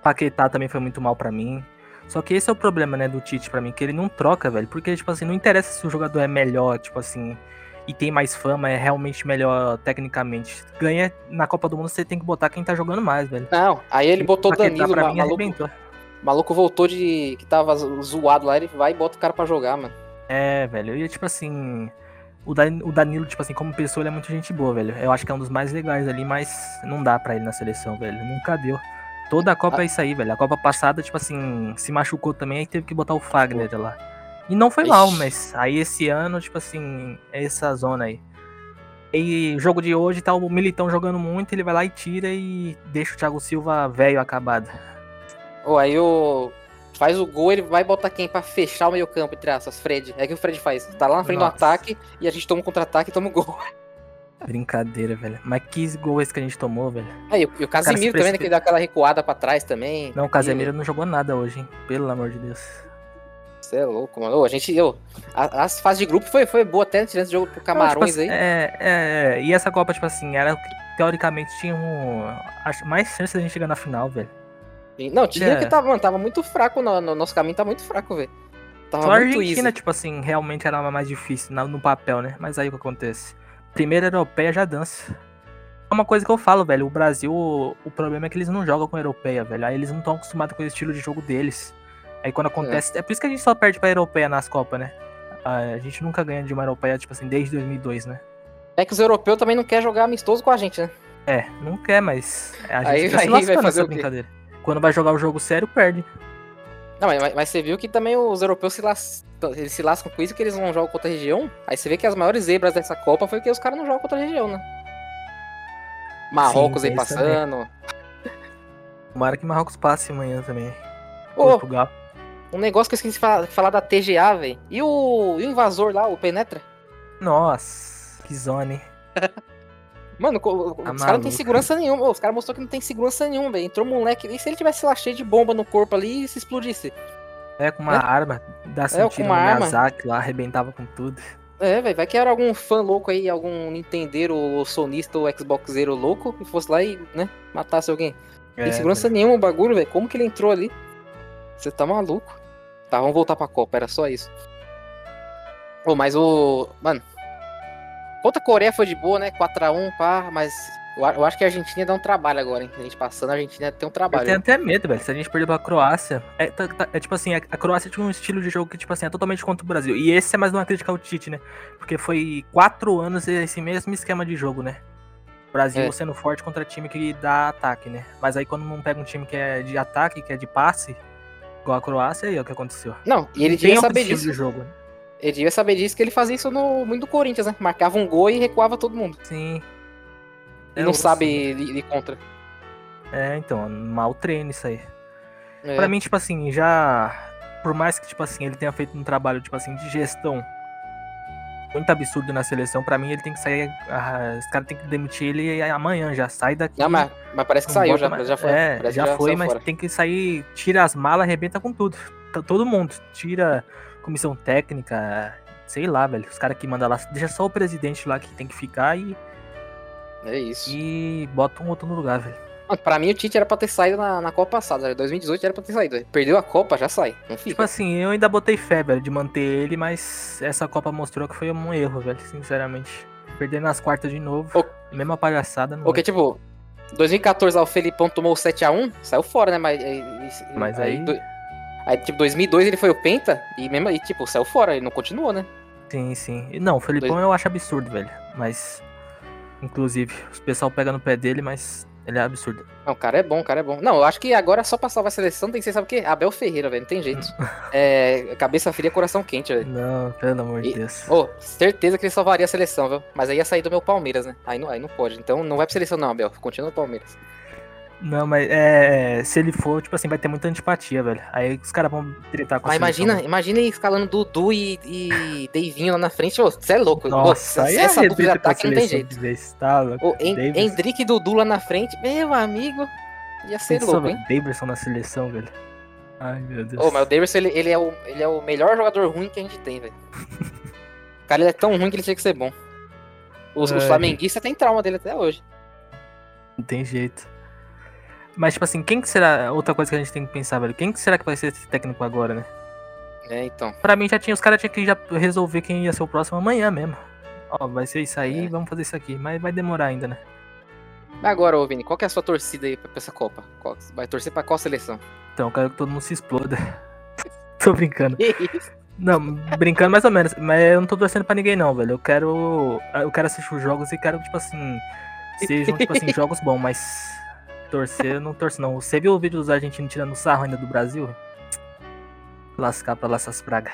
Paquetá também foi muito mal pra mim. Só que esse é o problema, né, do Tite pra mim, que ele não troca, velho. Porque, tipo assim, não interessa se o jogador é melhor, tipo assim, e tem mais fama, é realmente melhor tecnicamente. Ganha na Copa do Mundo, você tem que botar quem tá jogando mais, velho. Não, aí ele botou o Danilo, pra mim, maluco, arrebentou. maluco voltou de. que tava zo- zoado lá, ele vai e bota o cara pra jogar, mano. É, velho. E, tipo assim, o Dan- o Danilo, tipo assim, como pessoa, ele é muito gente boa, velho. Eu acho que é um dos mais legais ali, mas não dá pra ele na seleção, velho. Nunca deu. Toda a Copa é isso aí, velho. A Copa passada, tipo assim, se machucou também, aí teve que botar o Fagner lá. E não foi mal, Ixi. mas aí esse ano, tipo assim, é essa zona aí. E o jogo de hoje tá o Militão jogando muito, ele vai lá e tira e deixa o Thiago Silva velho acabado. Ou aí o. Faz o gol, ele vai botar quem pra fechar o meio campo, entre aspas, Fred. É que o Fred faz. Tá lá na frente Nossa. do ataque e a gente toma um contra-ataque e toma o gol. Brincadeira, velho. Mas que gol esse que a gente tomou, velho. Aí, e o Casimiro se também, né, que dá aquela recuada pra trás também. Não, o Casemiro não jogou nada hoje, hein? Pelo amor de Deus. Você é louco, mano. Ô, a gente. Ô, a- as fases de grupo foi, foi boa até tirando esse jogo pro Não, Camarões tipo assim, aí. É, é, e essa Copa, tipo assim, era o teoricamente tinha um, mais chance da gente chegar na final, velho. Não, tinha É. que tava, mano, tava muito fraco. No, no nosso caminho tá muito fraco, velho. Tava Só a muito Argentina, easy. tipo assim, realmente era mais difícil no papel, né? Mas aí o que acontece? Primeira europeia já dança. É uma coisa que eu falo, velho. O Brasil, o, o problema é que eles não jogam com a europeia, velho. Aí eles não estão acostumados com o estilo de jogo deles. Aí quando acontece. É. por isso que a gente só perde pra europeia nas Copas, né? A gente nunca ganha de uma europeia, tipo assim, desde 2002, né? É que os europeus também não querem jogar amistoso com a gente, né? É, não quer, mas a gente Aí- fica se aí vai fazer nessa brincadeira. Quando vai jogar o jogo sério, perde. Não, mas, mas- você viu que também os europeus se, las... eles se lascam com isso que eles não jogam contra a região. Aí você vê que as maiores zebras dessa Copa foi que os caras não jogam contra a região, né? Marrocos Sim, aí tem isso também. passando. Tomara que Marrocos passe amanhã também. Ô, Portugal. um negócio que eu esqueci de falar, falar da TGA, velho. E o... e o invasor lá, o Penetra? Nossa, que zona, hein? Mano, co- os caras não tem segurança nenhuma. Os caras mostrou que não tem segurança nenhuma, velho. Entrou moleque. E se ele tivesse lá cheio de bomba no corpo ali e se explodisse? É, com uma É. arma, dá com sentido uma no. Miyazaki lá, arrebentava com tudo. É, velho, vai que era algum fã louco aí, algum Nintendeiro, ou sonista ou Xboxeiro louco e fosse lá e, né, matasse alguém. É, Tem segurança nenhuma o bagulho, velho. Como que ele entrou ali? Você tá maluco? Tá, vamos voltar pra Copa, era só isso. Ô, mas o. Mano. Contra a Coreia foi de boa, né? 4x1, pá, mas. Eu, eu acho que a Argentina dá um trabalho agora, hein? A gente passando, a Argentina tem um Eu trabalho. tenho até medo, velho. Se a gente perder pra Croácia. É, tá- tá- é tipo assim, a, a Croácia tinha um estilo de jogo que, tipo assim, é totalmente contra o Brasil. E esse é mais uma crítica ao Tite, né? Porque foi quatro anos esse mesmo esquema de jogo, né? O Brasil É. sendo forte contra time que dá ataque, né? Mas aí quando não pega um time que é de ataque, que é de passe, igual a Croácia, aí é o que aconteceu. Não, e ele devia outro saber estilo disso. de jogo. né? Ele devia saber disso que ele fazia isso no muito do Corinthians, né? Marcava um gol e recuava todo mundo. Sim. E É não sabe ir, ir contra. É, então, mal treino isso aí. É. Pra mim, tipo assim, já. Por mais que, tipo assim, ele tenha feito um trabalho, tipo assim, de gestão muito absurdo na seleção, pra mim ele tem que sair. ah, os caras tem que demitir ele amanhã já. Sai daqui. Não, mas, mas parece que saiu, já, mais- já foi. É, que já, foi, mas fora. tem que sair, tira as malas, arrebenta com tudo. Todo mundo. Tira comissão técnica, sei lá, velho. Os caras que mandam lá. Deixa só o presidente lá que tem que ficar e, É isso. e bota um outro no lugar, velho. Mano, pra mim o Tite era pra ter saído na, na Copa passada. né? 2018 era pra ter saído. Perdeu a Copa, já sai. Não fica. Tipo assim, eu ainda botei fé, velho, de manter ele, mas essa Copa mostrou que foi um erro, velho, sinceramente. Perder nas quartas de novo. Ô- Mesma palhaçada. Porque, tipo, 2014 lá o Felipão tomou o 7x1, saiu fora, né? Mas, aí- Mas aí- do- aí, tipo, 2002 ele foi o Penta e mesmo e, tipo, saiu fora, ele não continuou, né? Sim, sim. E Não, o Felipão eu acho absurdo, velho. Mas. Inclusive, os pessoal pega no pé dele, mas Ele é absurdo. Não, o cara é bom, o cara é bom. Não, eu acho que agora só pra salvar a seleção tem que ser, sabe o quê? Abel Ferreira, velho. Não tem jeito. é, cabeça fria, coração quente, velho. Não, pelo amor de Deus. Ô, certeza que ele salvaria a seleção, viu? Mas aí ia sair do meu Palmeiras, né? Aí não, aí não pode. Então não vai pra seleção, não, Abel. Continua no Palmeiras. Não, mas é. Se ele for, tipo assim, vai ter muita antipatia, velho. Aí os caras vão tretar com Mas imagina, imagina ele escalando Dudu e, e Deivinho lá na frente. Você é louco. Nossa, Ô, aí essa é dupla de ataque não tem jeito. tá louco? Ô, Hen- Davis. Hendrick e Dudu lá na frente, meu amigo. Ia ser Pensou, louco, hein? Davidson na seleção, velho. Ai, meu Deus. Ô, mas o Davis, ele, ele, é o, ele é o melhor jogador ruim que a gente tem, velho. O cara, ele é tão ruim que ele tinha que ser bom. Os, os Ai. flamenguistas têm trauma dele até hoje. Não tem jeito. Mas, tipo assim, quem que será. Outra coisa que a gente tem que pensar, velho. Quem que será que vai ser esse técnico agora, né? É, então. Pra mim já tinha. Os caras tinham que já resolver quem ia ser o próximo amanhã mesmo. Ó, vai ser isso aí, É. vamos fazer isso aqui. Mas vai demorar ainda, né? Agora, ô Vini, qual que é a sua torcida aí pra essa Copa? Qual- vai torcer pra qual seleção? Então, eu quero que todo mundo se exploda. tô brincando. Não, brincando mais ou menos. Mas eu não tô torcendo pra ninguém, não, velho. Eu quero. Eu quero assistir os jogos e quero, tipo assim. Sejam, tipo assim, jogos bons, mas. Torcer, não torço, não. Você viu o vídeo dos argentinos tirando sarro ainda do Brasil? Lascar pra lá essas pragas.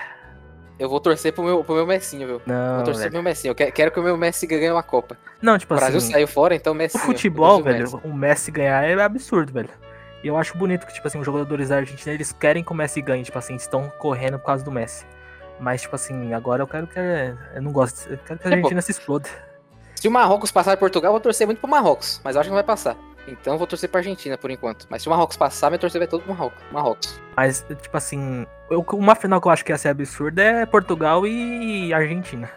Eu vou torcer pro meu, pro meu Messinho, viu? Não, vou torcer velho. pro meu Messinho. Eu quero, quero que o meu Messi ganhe uma Copa. Não, tipo O Brasil assim. saiu fora, então o O Messi. futebol, velho, o Messi ganhar é absurdo, velho. E eu acho bonito que, tipo assim, os jogadores da Argentina, eles querem que o Messi ganhe, tipo assim, estão correndo por causa do Messi. Mas, tipo assim, agora eu quero que. Eu não gosto. Eu quero que a Tipo, Argentina se exploda. Se o Marrocos passar por Portugal, eu vou torcer muito pro Marrocos. Mas eu acho que não vai passar. Então eu vou torcer pra Argentina por enquanto. Mas se o Marrocos passar, minha torcida vai todo pro Marrocos. Marrocos. Mas, tipo assim, eu- uma final que eu acho que ia ser absurda é Portugal e Argentina.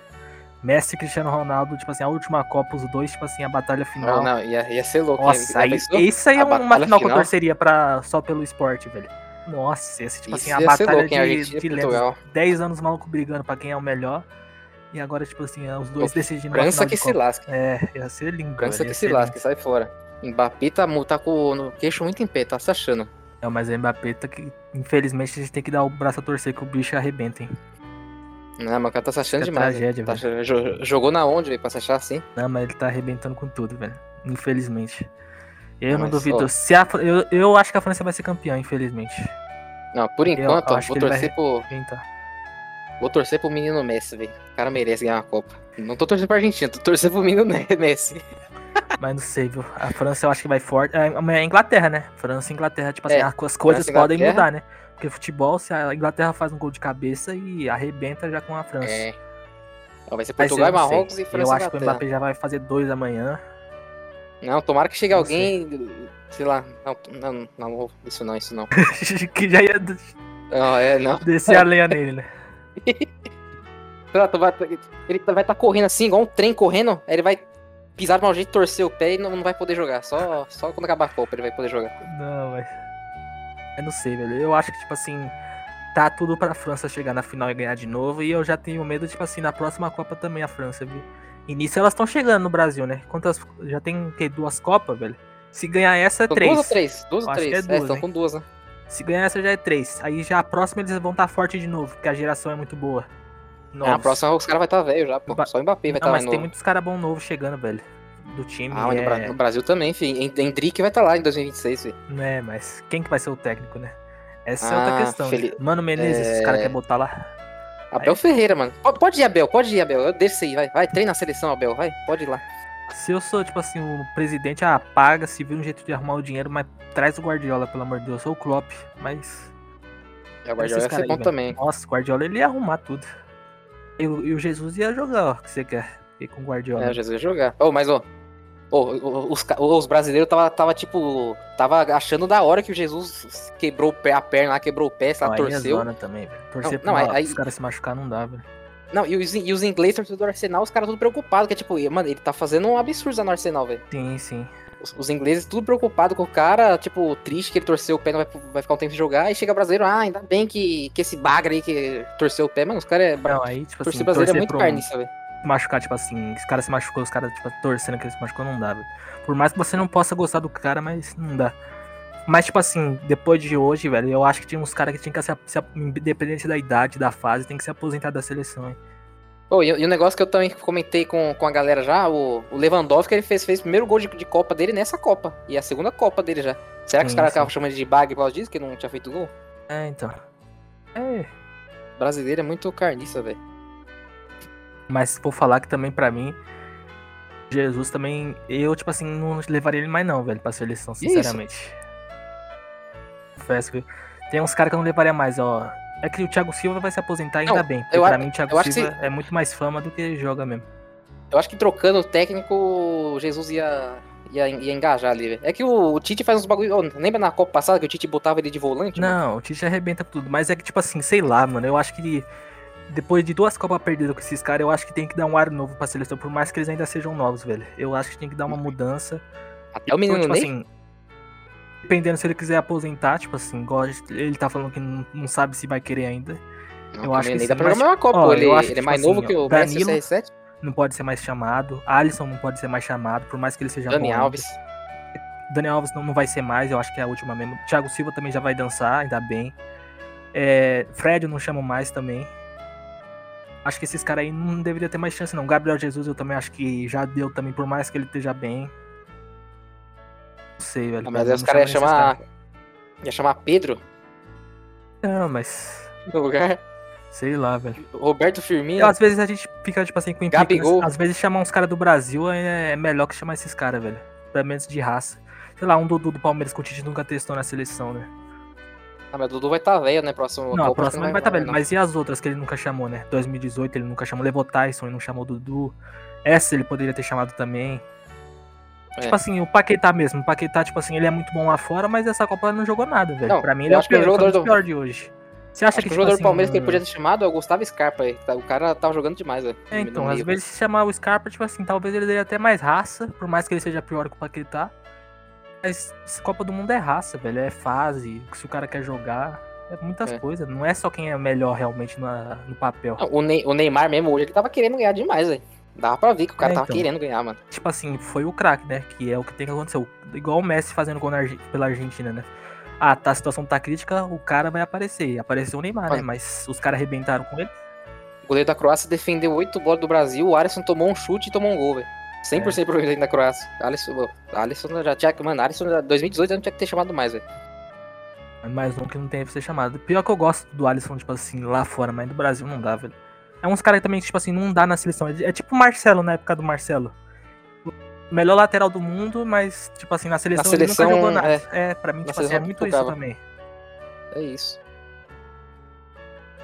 Messi e Cristiano Ronaldo, tipo assim, a última Copa, os dois, tipo assim, a batalha final. Não, não, ia, ia ser louco. Nossa, aí, isso aí é uma batalha final que eu final? torceria pra, só pelo esporte, velho. Nossa, esse, tipo Isso assim, a batalha louco, de, de e lendas. Portugal. 10 anos maluco brigando pra quem é o melhor. E agora, tipo assim, é os dois decidindo França final que de se lasque. É, ia ser lindo. França velho, que se lasque, sai fora. Mbappé tá, tá com o queixo muito em pé, tá se achando. Não, mas o Mbappé tá que, infelizmente, a gente tem que dar o braço a torcer que o bicho arrebenta, hein. Não, mas o cara tá se achando é demais. tragédia. Tá- jo- jogou na onde, velho, pra se achar assim? Não, mas ele tá arrebentando com tudo, velho. Infelizmente. Eu não Mas, duvido. ó. Se a, eu, eu acho que a França vai ser campeã, infelizmente. Não, por enquanto, ó, acho vou torcer pro. Vou torcer pro menino Messi, velho. O cara merece ganhar uma Copa. Não tô torcendo pra Argentina, tô torcendo pro menino Messi. Mas não sei, viu? A França eu acho que vai forte. É, é a Inglaterra, né? França e Inglaterra, tipo assim, É, as as coisas França podem mudar, né? Porque futebol, se a Inglaterra faz um gol de cabeça e arrebenta já com a França. É. Ó, vai ser Portugal e sei. Marrocos e França Eu acho que o. Mbappé já vai fazer dois amanhã. Não, tomara que chegue Não alguém. Sei lá. Não, não, não, isso não, isso não. que já ia Não, é, não. descer a lenha nele, né? Sei lá, tu vai- Ele vai estar correndo assim, igual um trem correndo, aí ele vai pisar de mau jeito, torcer o pé e não, não vai poder jogar. Só, só quando acabar a Copa ele vai poder jogar. Não, mas. Eu não sei, velho. Eu acho que, tipo assim, tá tudo pra França chegar na final e ganhar de novo. E eu já tenho medo, tipo assim, na próxima Copa também a França, viu? Início elas estão chegando no Brasil, né? Quantas. Já tem o quê? Duas Copas, velho? Se ganhar essa, é três. duas ou três? Duas ou que três? é duas, estão hein? com duas, né? Se ganhar essa já é três. Aí já a próxima eles vão estar forte de novo, porque a geração é muito boa. É, a Novos. próxima os caras vai estar velho já, pô. Ba- Só o Mbappé vai estar mas mais tem novo. muitos caras bons novos chegando, velho. Do time. Ah, mas no, é... No Brasil também, enfim. Hendrick vai estar lá em 2026, filho. É, mas quem que vai ser o técnico, né? Essa é Ah, outra questão. né? Mano Menezes, é- esses caras querem botar lá. Abel Ferreira, mano. Pode, ir, Abel, pode ir, Abel. Eu deixo aí, vai. Vai, treina a seleção, Abel, vai. Pode ir lá. Se eu sou, tipo assim, o presidente, ah, paga, se vira um jeito de arrumar o dinheiro, mas traz o Guardiola, pelo amor de Deus. Ou o Klopp, mas. E o Guardiola ia ser aí, bom também. Nossa, o Guardiola ele ia arrumar tudo. E, o- e o Jesus ia jogar, ó, que você quer. E com o Guardiola. É, o Jesus ia jogar. Ô, mas, ô. ô, ô, os, os brasileiros tava, tava, tipo. Tava achando da hora que o Jesus quebrou o pé, a perna lá, quebrou o pé, sei lá, é torceu. zona também, velho. Torcer Não, pra não, aí- os caras se machucar não dá, velho. Não, e os, e os ingleses, torcedor do Arsenal, os caras tudo preocupados, que é tipo, mano, ele tá fazendo um absurdo lá no Arsenal, velho. Sim, sim. Os, os ingleses tudo preocupado com o cara, tipo, triste que ele torceu o pé, não vai, vai ficar um tempo sem jogar, e chega brasileiro, ah, ainda bem que, que esse bagre aí que torceu o pé, mano, os caras é. Não, aí, tipo assim, torcer brasileiro é torcer muito pro- carniça, velho. machucar, tipo assim, os caras se machucou, os caras, tipo, torcendo que ele se machucou, não dá, velho. Por mais que você não possa gostar do cara, mas não dá. Mas, tipo assim, depois de hoje, velho, eu acho que tinha uns caras que tinham que se, se independente da idade, da fase, tem que se aposentar da seleção, hein? Oh, e, e o negócio que eu também comentei com, com a galera já, o, o Lewandowski ele fez, fez o primeiro gol de, de Copa dele nessa Copa. E a segunda Copa dele já. Será que Sim, os caras estavam chamando de bag por causa disso, que não tinha feito gol? É, então. É, O brasileiro é muito carniça, velho. mas vou falar que também pra mim, Jesus também, eu, tipo assim, não levaria ele mais não, velho, pra seleção, sinceramente. Confesso que tem uns caras que eu não levaria mais, ó. É que o Thiago Silva vai se aposentar ainda Não, bem, porque eu pra mim o Thiago acho que Silva é muito mais fama do que joga mesmo. Eu acho que trocando o técnico, o Jesus ia, ia, ia engajar ali. É que o, o Tite faz uns bagulho. Lembra na Copa passada que o Tite botava ele de volante? mano? Não, o Tite arrebenta tudo, mas é que, tipo assim, sei lá, mano, eu acho que depois de duas Copas perdidas com esses caras, eu acho que tem que dar um ar novo pra seleção, por mais que eles ainda sejam novos, velho. Eu acho que tem que dar uma mudança. Até o menino Então, tipo Ney. assim, dependendo se ele quiser aposentar, tipo assim, igual ele tá falando que não, não sabe se vai querer ainda. Não, eu o acho que Ney sim, dá pra jogar uma Copa, ó, ele, eu acho ele é mais novo que o Danilo- CR7. Não pode ser mais chamado. Alisson não pode ser mais chamado, por mais que ele seja Dani bom. Alves. Daniel Alves não, não vai ser mais, eu acho que é a última mesmo. Thiago Silva também já vai dançar, ainda bem. É, Fred eu não chamo mais também. Acho que esses caras aí não deveria ter mais chance, não. Gabriel Jesus eu também acho que já deu também, por mais que ele esteja bem. Não sei, velho. Ah, mas aí os caras iam chamar. Ia chamar Pedro. Não, mas. no lugar. Sei lá, velho. Roberto Firmino. Às vezes a gente fica, tipo assim, com. Gabigol. Às vezes chamar uns caras do Brasil é, é melhor que chamar esses caras, velho. Pelo menos de raça. Sei lá, um Dudu do Palmeiras que o Tite nunca testou na seleção, né? Ah, mas o Dudu vai estar velho, né? Próximo Não, a que próxima ele vai estar rolar, velho. Mas e as outras que ele nunca chamou, né? 2018 ele nunca chamou. Levou Tyson, ele não chamou Dudu. Essa ele poderia ter chamado também. É. Tipo assim, o Paquetá mesmo. O Paquetá, tipo assim, ele é muito bom lá fora, mas essa Copa ele não jogou nada, velho. Não, pra mim ele é o pior, jogador do- pior de hoje. Você acha Acho que, que o tipo jogador assim, do Palmeiras que ele podia ter chamado é o Gustavo Scarpa aí. Tá, O cara tava jogando demais, velho. É, então, às vezes se chamar o Scarpa, tipo assim, talvez ele dê até mais raça, por mais que ele seja pior que o Paquetá. Mas Copa do Mundo é raça, velho, é fase, se o cara quer jogar, é muitas É. coisas, não é só quem é melhor realmente na- no papel. Não, o, Ney- o Neymar mesmo hoje, ele tava querendo ganhar demais, velho. Dava pra ver que o cara É, tava então. querendo ganhar, mano. Tipo assim, foi o craque, né, que é o que tem que acontecer, igual o Messi fazendo gol Arge- pela Argentina, né. Ah, tá, a situação tá crítica, o cara vai aparecer. Apareceu o Neymar, né? Olha. Mas os caras arrebentaram com ele. O goleiro da Croácia defendeu oito bolas do Brasil, o Alisson tomou um chute e tomou um gol, velho. 100% aproveitamento da Croácia. Alisson, Alisson já tinha. Mano, Alisson já- 2018 já não tinha que ter chamado mais, velho. É mais um que não tem pra ser chamado. Pior que eu gosto do Alisson, tipo assim, lá fora, mas no Brasil não dá, velho. É uns caras também que, tipo assim, não dá na seleção. É, é tipo o Marcelo na época do Marcelo. Melhor lateral do mundo, mas, tipo assim, na seleção, seleção, ele nunca jogou nada. É, pra mim, Na tipo assim, é seleção muito isso também. É isso.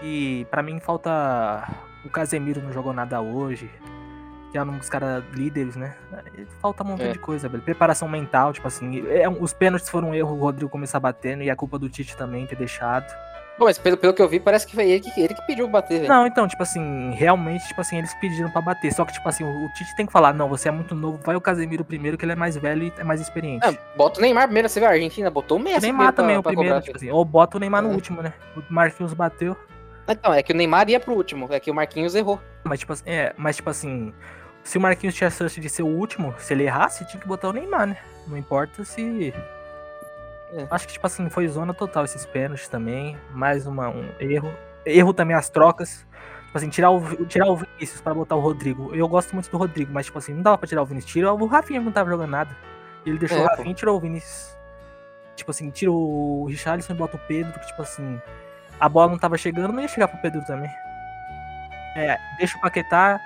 E pra mim falta. O Casemiro não jogou nada hoje. Que é um dos caras líderes, né? Falta um montão É. de coisa, velho. Preparação mental, tipo assim. é, os pênaltis foram um erro, o Rodrigo começar batendo, e a culpa do Tite também ter deixado. Mas pelo, pelo que eu vi, parece que foi ele que, ele que pediu pra bater, velho. Não, então, tipo assim, realmente, tipo assim, eles pediram pra bater. Só que, tipo assim, o, o Tite tem que falar, não, você é muito novo, vai o Casemiro primeiro, que ele é mais velho e é mais experiente. Ah, bota o Neymar primeiro, você vê a Argentina, botou o o Messi Neymar primeiro também, pra, o pra primeiro, cobrar, tipo assim, ou bota o Neymar no É. último, né? O Marquinhos bateu. Então, é que o Neymar ia pro último, é que o Marquinhos errou. Mas, tipo assim, é, mas, tipo assim, se o Marquinhos tinha chance de ser o último, se ele errasse, tinha que botar o Neymar, né? Não importa se. É. Acho que, tipo assim, foi zona total esses pênaltis também. Mais uma, um erro. Erro também as trocas. Tipo assim, tirar o, tirar o Vinícius pra botar o Rodrigo. Eu gosto muito do Rodrigo, mas, tipo assim, não dava pra tirar o Vinícius. Tira o Rafinha não tava jogando nada. Ele deixou É, o. Rafinha e tirou o Vinícius. Tipo assim, tira o Richarlison e bota o Pedro, que, tipo assim, a bola não tava chegando, não ia chegar pro Pedro também. É, deixa o Paquetá,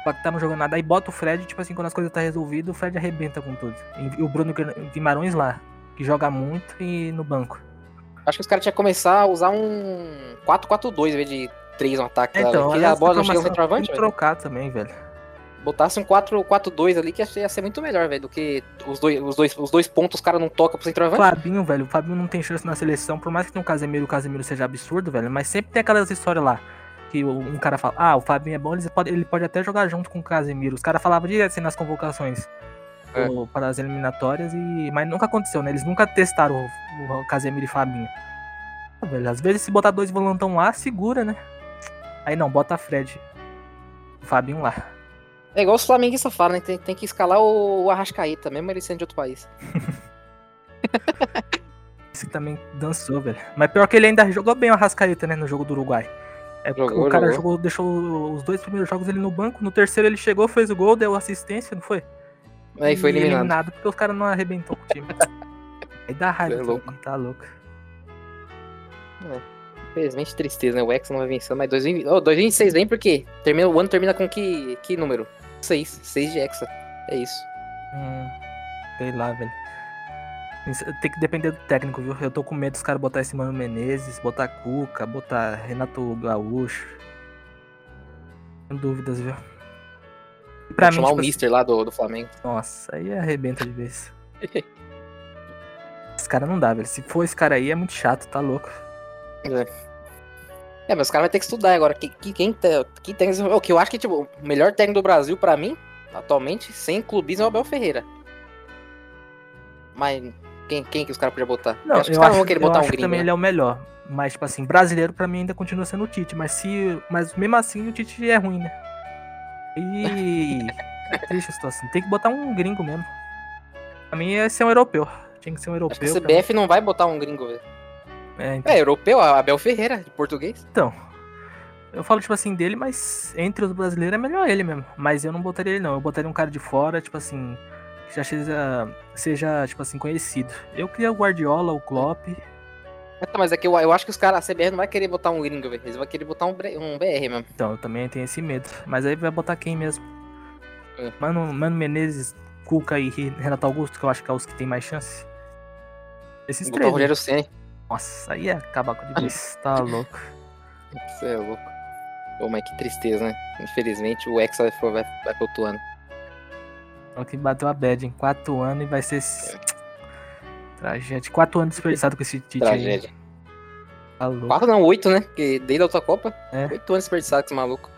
o Paquetá não joga nada, aí bota o Fred, tipo assim, quando as coisas tá resolvidas, o Fred arrebenta com tudo. E o Bruno Guimarães lá, que joga muito e no banco. Acho que os caras tinham que começar a usar um 4-4-2 em vez de 3 no ataque. Então, essa a bola não chega no centroavante, trocar também, velho. Botasse um 4-4-2 ali que ia ser- muito melhor, velho, do que os dois, os dois, os dois pontos os caras não tocam pro O centroavante. Fabinho, velho, o Fabinho não tem chance na seleção, por mais que tenha o Casemiro, o Casemiro seja absurdo, velho, mas sempre tem aquelas histórias lá. Que um cara fala, ah, o Fabinho é bom, ele pode, ele pode até jogar junto com o Casemiro. Os caras falavam direto assim nas convocações É. para as eliminatórias, e mas nunca aconteceu, né? Eles nunca testaram o, o Casemiro e Fabinho. Ah, velho, às vezes se botar dois volantão lá, segura, né? Aí não, bota Fred. O Fabinho lá. É igual os flamenguistas falam, né? Tem, tem que escalar o, o Arrascaeta, mesmo ele sendo de outro país. Esse também dançou, velho. Mas pior que ele ainda jogou bem o Arrascaeta, né? No jogo do Uruguai. É, Jogou, o cara jogou. jogou, deixou os dois primeiros jogos ele no banco, no terceiro ele chegou, fez o gol, deu assistência, não foi? Aí foi E eliminado. porque os caras não arrebentou com o time. Aí dá raiva, é louco. tá louco. Infelizmente, tristeza, né? O Hexa não vai vencendo, mas 2020... oh, 2026 vem porque termina, o ano termina com que, que número? 6. 6 de Hexa. É isso. Hum, sei lá, velho. Tem que depender do técnico, viu? Eu tô com medo dos caras botar esse Mano Menezes, botar Cuca, botar Renato Gaúcho. Tenho dúvidas, viu? Pra Vou chamar tipo o Mister lá do, do Flamengo. Nossa, aí arrebenta de vez. esse cara não dá, velho. Se for esse cara aí, é muito chato, tá louco. É, mas os caras vão ter que estudar agora. Que, que, quem, tá, quem tem. O que eu acho que, tipo, o melhor técnico do Brasil, pra mim, atualmente, sem clubismo, é o Abel Ferreira. Mas quem, quem que os caras podiam botar? Não, eu acho que os caras vão querer botar um que gringo. também né? ele é o melhor. Mas, tipo assim, brasileiro pra mim ainda continua sendo o Tite. Mas se. Mas mesmo assim o Tite é ruim, né? E. é triste a situação. Tem que botar um gringo mesmo. Pra mim é ser um europeu. Tinha que ser um Acho europeu. a pra mim. CBF não vai botar um gringo. É, então, É, europeu, Abel Ferreira, de português. então. Eu falo, tipo assim, dele, mas entre os brasileiros é melhor ele mesmo. Mas eu não botaria ele, não. Eu botaria um cara de fora, tipo assim. Que já seja, seja tipo assim, conhecido. Eu queria o Guardiola, o Klopp. É, tá, mas é que eu, eu acho que os caras, a CBF não vai querer botar um gringo, velho. Eles vão querer botar um, um BR mesmo. Então, eu também tenho esse medo. Mas aí vai botar quem mesmo? É. Mano, Mano Menezes, Cuca e Renato Augusto, que eu acho que é os que tem mais chance. Esses Botar o três. né? Rogério Senna. Nossa, aí é acabar com de vez. Tá louco. Você é louco. Pô, mas que tristeza, né? Infelizmente, o Hexa vai, vai, vai pro outro ano. O que bateu a bad em quatro anos e vai ser. esse- Tragédia. Quatro anos desperdiçado com esse Tite aí. Tragédia. Tá louco. Quatro não, oito, né? Porque desde a outra Copa, É. oito anos desperdiçados, esse maluco.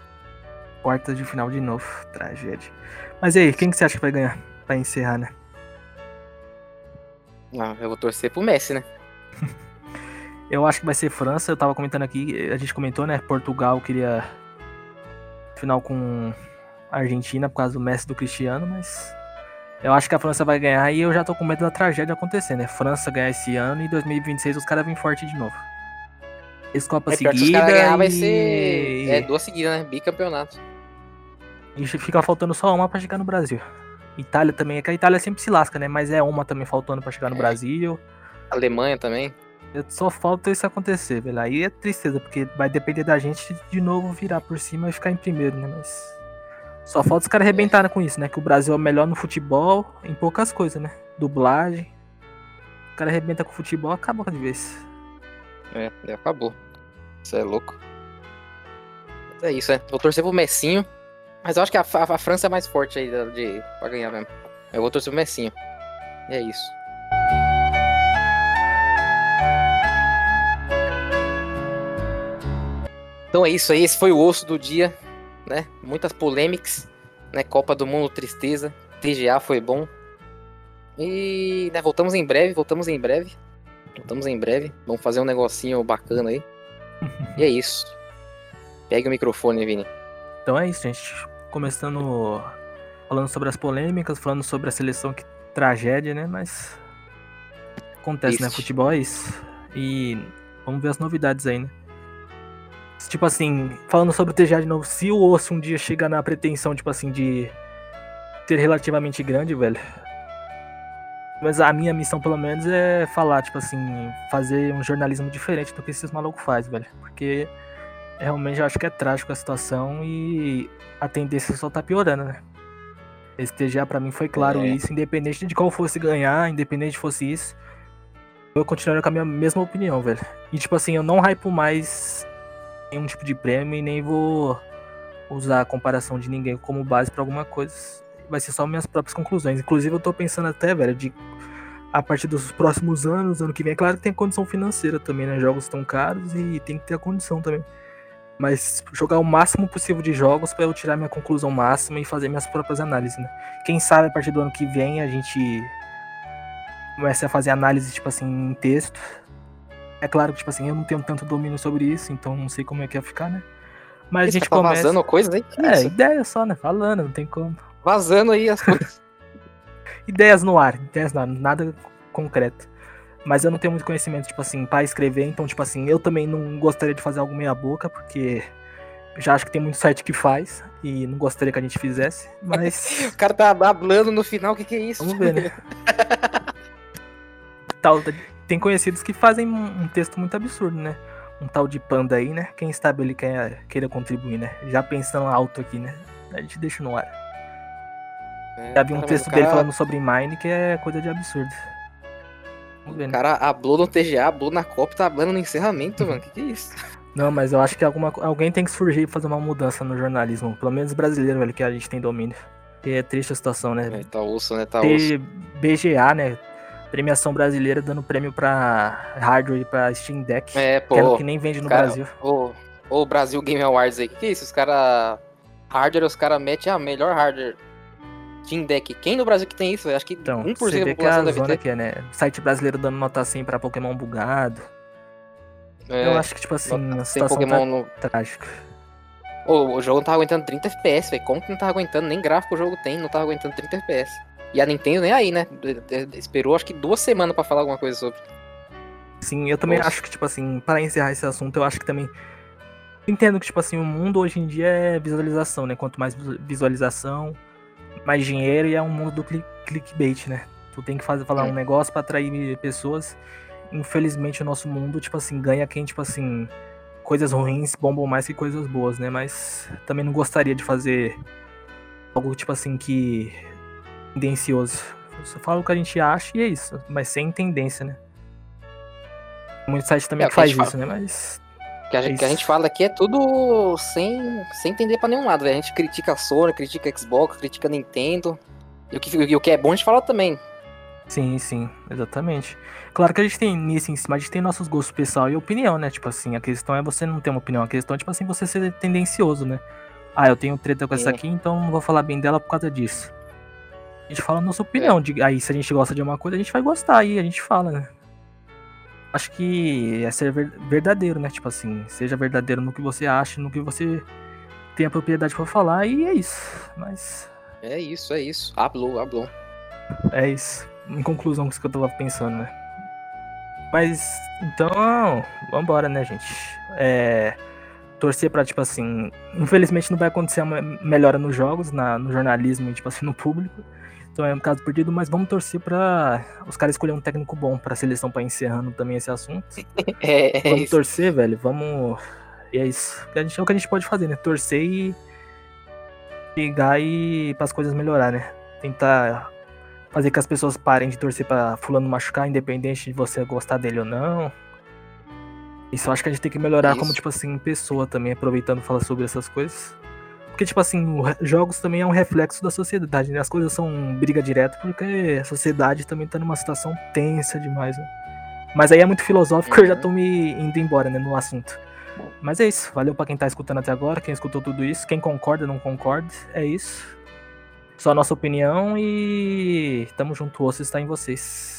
Quartas de final de novo. Tragédia. Mas e aí, quem que você acha que vai ganhar? Pra encerrar, né? Ah, eu vou torcer pro Messi, né? Eu acho que vai ser França. Eu tava comentando aqui, a gente comentou, né? Portugal queria final com a Argentina por causa do Messi do Cristiano, mas eu acho que a França vai ganhar e eu já tô com medo da tragédia acontecer, né? França ganhar esse ano e 2026 os caras vêm forte de novo. Esse Copa É os seguida caras ganhar e... vai ser. É, duas seguidas, né? Bicampeonato. e fica faltando só uma pra chegar no Brasil. Itália também, é que a Itália sempre se lasca, né? Mas é uma também faltando pra chegar no É. Brasil. Alemanha também. Só falta isso acontecer, velho. Aí é tristeza, porque vai depender da gente de novo virar por cima e ficar em primeiro, né? Mas. Só falta os caras arrebentarem com isso, né? Que o Brasil é o melhor no futebol, em poucas coisas, né? Dublagem. O cara arrebenta com o futebol, acaba de vez. É, e acabou. Isso é louco. É isso, é. Vou torcer pro Messinho. Mas eu acho que a, a- a França é mais forte aí de, de, pra ganhar mesmo. Eu vou torcer pro Messinho. E é isso. Então é isso aí, esse foi o osso do dia, né? Muitas polêmicas, né? Copa do Mundo, tristeza. TGA foi bom. E né, voltamos em breve, voltamos em breve. Voltamos em breve. Vamos fazer um negocinho bacana aí. E é isso. Pegue o microfone, Vini. Então é isso, gente. Começando falando sobre as polêmicas, falando sobre a seleção que tragédia, né? Mas acontece, né? Futebol é isso. E vamos ver as novidades aí, né? Tipo assim, falando sobre o TGA de novo, se o osso um dia chega na pretensão, tipo assim, de ser relativamente grande, velho. Mas a minha missão, pelo menos, é falar, tipo assim, fazer um jornalismo diferente do que esses malucos fazem, velho. Porque realmente eu acho que é trágico a situação e a tendência só tá piorando, né? Esse TGA pra mim foi claro É. isso, independente de qual fosse ganhar, independente de fosse isso, eu continuaria com a minha mesma opinião, velho. E tipo assim, eu não hypo mais nenhum tipo de prêmio e nem vou usar a comparação de ninguém como base pra alguma coisa. Vai ser só minhas próprias conclusões. Inclusive eu tô pensando até, velho, de a partir dos próximos anos, ano que vem, é claro que tem condição financeira também, né? Jogos estão caros e tem que ter a condição também. Mas jogar o máximo possível de jogos pra eu tirar minha conclusão máxima e fazer minhas próprias análises, né? Quem sabe a partir do ano que vem a gente comece a fazer análise, tipo assim, em texto. É claro que, tipo assim, eu não tenho tanto domínio sobre isso, então não sei como é que ia ficar, né? Mas a gente tá começa. vazando coisas aí? É, isso? ideia só, né? Falando, não tem como. Vazando aí as coisas. Ideias no ar, ideias no ar, nada concreto. Mas eu não tenho muito conhecimento, tipo assim, pra escrever, então, tipo assim, eu também não gostaria de fazer algo meia boca, porque já acho que tem muito site que faz e não gostaria que a gente fizesse, mas. o cara tá hablando no final, o que, que é isso? Vamos ver, né? Tal, tem conhecidos que fazem um texto muito absurdo, né? Um tal de panda aí, né? Quem sabe ele quer, queira contribuir, né? Já pensando alto aqui, né? A gente deixa no ar. É, Já vi um texto cara... dele falando sobre Mine que é coisa de absurdo. Vamos ver, né? O cara hablou no TGA, hablou na Copa, tá hablando no encerramento, mano. Que que é isso? Não, mas eu acho que alguma, alguém tem que surgir e fazer uma mudança no jornalismo. Pelo menos brasileiro, velho, que a gente tem domínio. E é triste a situação, né? É, tá osso, né? Tá Ter osso. BGA, né? Premiação brasileira dando prêmio pra hardware e pra Steam Deck. É, pô. Que nem vende no cara, Brasil. Ô, ô, Brasil Game Awards aí. Que que é isso? Os caras. Hardware, os caras metem a melhor hardware. Steam Deck. Quem no Brasil que tem isso? Eu acho que então, 1% você da população que a deve ter. Que é, né? Site brasileiro dando nota 100 pra Pokémon bugado. É, eu acho que, tipo assim, a situação Pokémon tá no... trágica. O, o jogo não tava aguentando 30 FPS, velho. Como que não tava aguentando? Nem gráfico o jogo tem, não tava aguentando 30 FPS. E a Nintendo nem aí, né? Esperou acho que duas semanas para falar alguma coisa sobre. Sim, eu também Nossa. acho que, tipo assim, para encerrar esse assunto, eu acho que também. Entendo que, tipo assim, o mundo hoje em dia é visualização, né? Quanto mais visualização, mais dinheiro e é um mundo do clickbait, né? Tu tem que fazer, falar é. um negócio para atrair pessoas infelizmente o nosso mundo, tipo assim, ganha quem, tipo assim, coisas ruins bombam mais que coisas boas, né? Mas também não gostaria de fazer algo, tipo assim, que. Tendencioso. Você fala o que a gente acha e é isso, mas sem tendência, né? Muitos sites também é, que faz isso, fala. né? Mas. O que, a gente, é que a gente fala aqui é tudo sem, sem entender pra nenhum lado, velho. A gente critica a Sony, critica a Xbox, critica a Nintendo. E o que, e o que é bom a gente fala também. Sim, sim, exatamente. Claro que a gente tem nisso em cima, a gente tem nossos gostos pessoal e opinião, né? Tipo assim, a questão é você não ter uma opinião, a questão é, tipo assim, você ser tendencioso, né? Ah, eu tenho treta com essa aqui, então não vou falar bem dela por causa disso. A gente fala a nossa opinião. De, aí, se a gente gosta de uma coisa, a gente vai gostar, aí a gente fala, né? Acho que é ser verdadeiro, né? Tipo assim, seja verdadeiro no que você acha, no que você tem a propriedade para falar, e é isso. Mas. É isso, é isso. Hablou, hablou. É isso em conclusão isso que eu tava pensando, né? Mas, então, vambora, né, gente? É, torcer pra, tipo assim, infelizmente não vai acontecer uma melhora nos jogos, na, no jornalismo e, tipo assim, no público. Então é um caso perdido, mas vamos torcer pra os caras escolher um técnico bom pra seleção pra encerrando também esse assunto. É, é vamos isso. torcer, velho, vamos... E é isso. É o que a gente pode fazer, né? Torcer e... Ligar e... para as coisas melhorar, né? Tentar fazer que as pessoas parem de torcer para fulano machucar, independente de você gostar dele ou não. Isso eu acho que a gente tem que melhorar Isso. como, tipo assim, pessoa também, aproveitando falar sobre essas coisas. Porque, tipo assim, jogos também é um reflexo da sociedade, né? As coisas são briga direta porque a sociedade também tá numa situação tensa demais, né? Mas aí é muito filosófico, uhum. eu já uhum. tô me indo embora, né, no assunto. Mas é isso, valeu para quem tá escutando até agora, quem escutou tudo isso, quem concorda, não concorda, é isso. Só a nossa opinião e tamo junto, o osso está em vocês.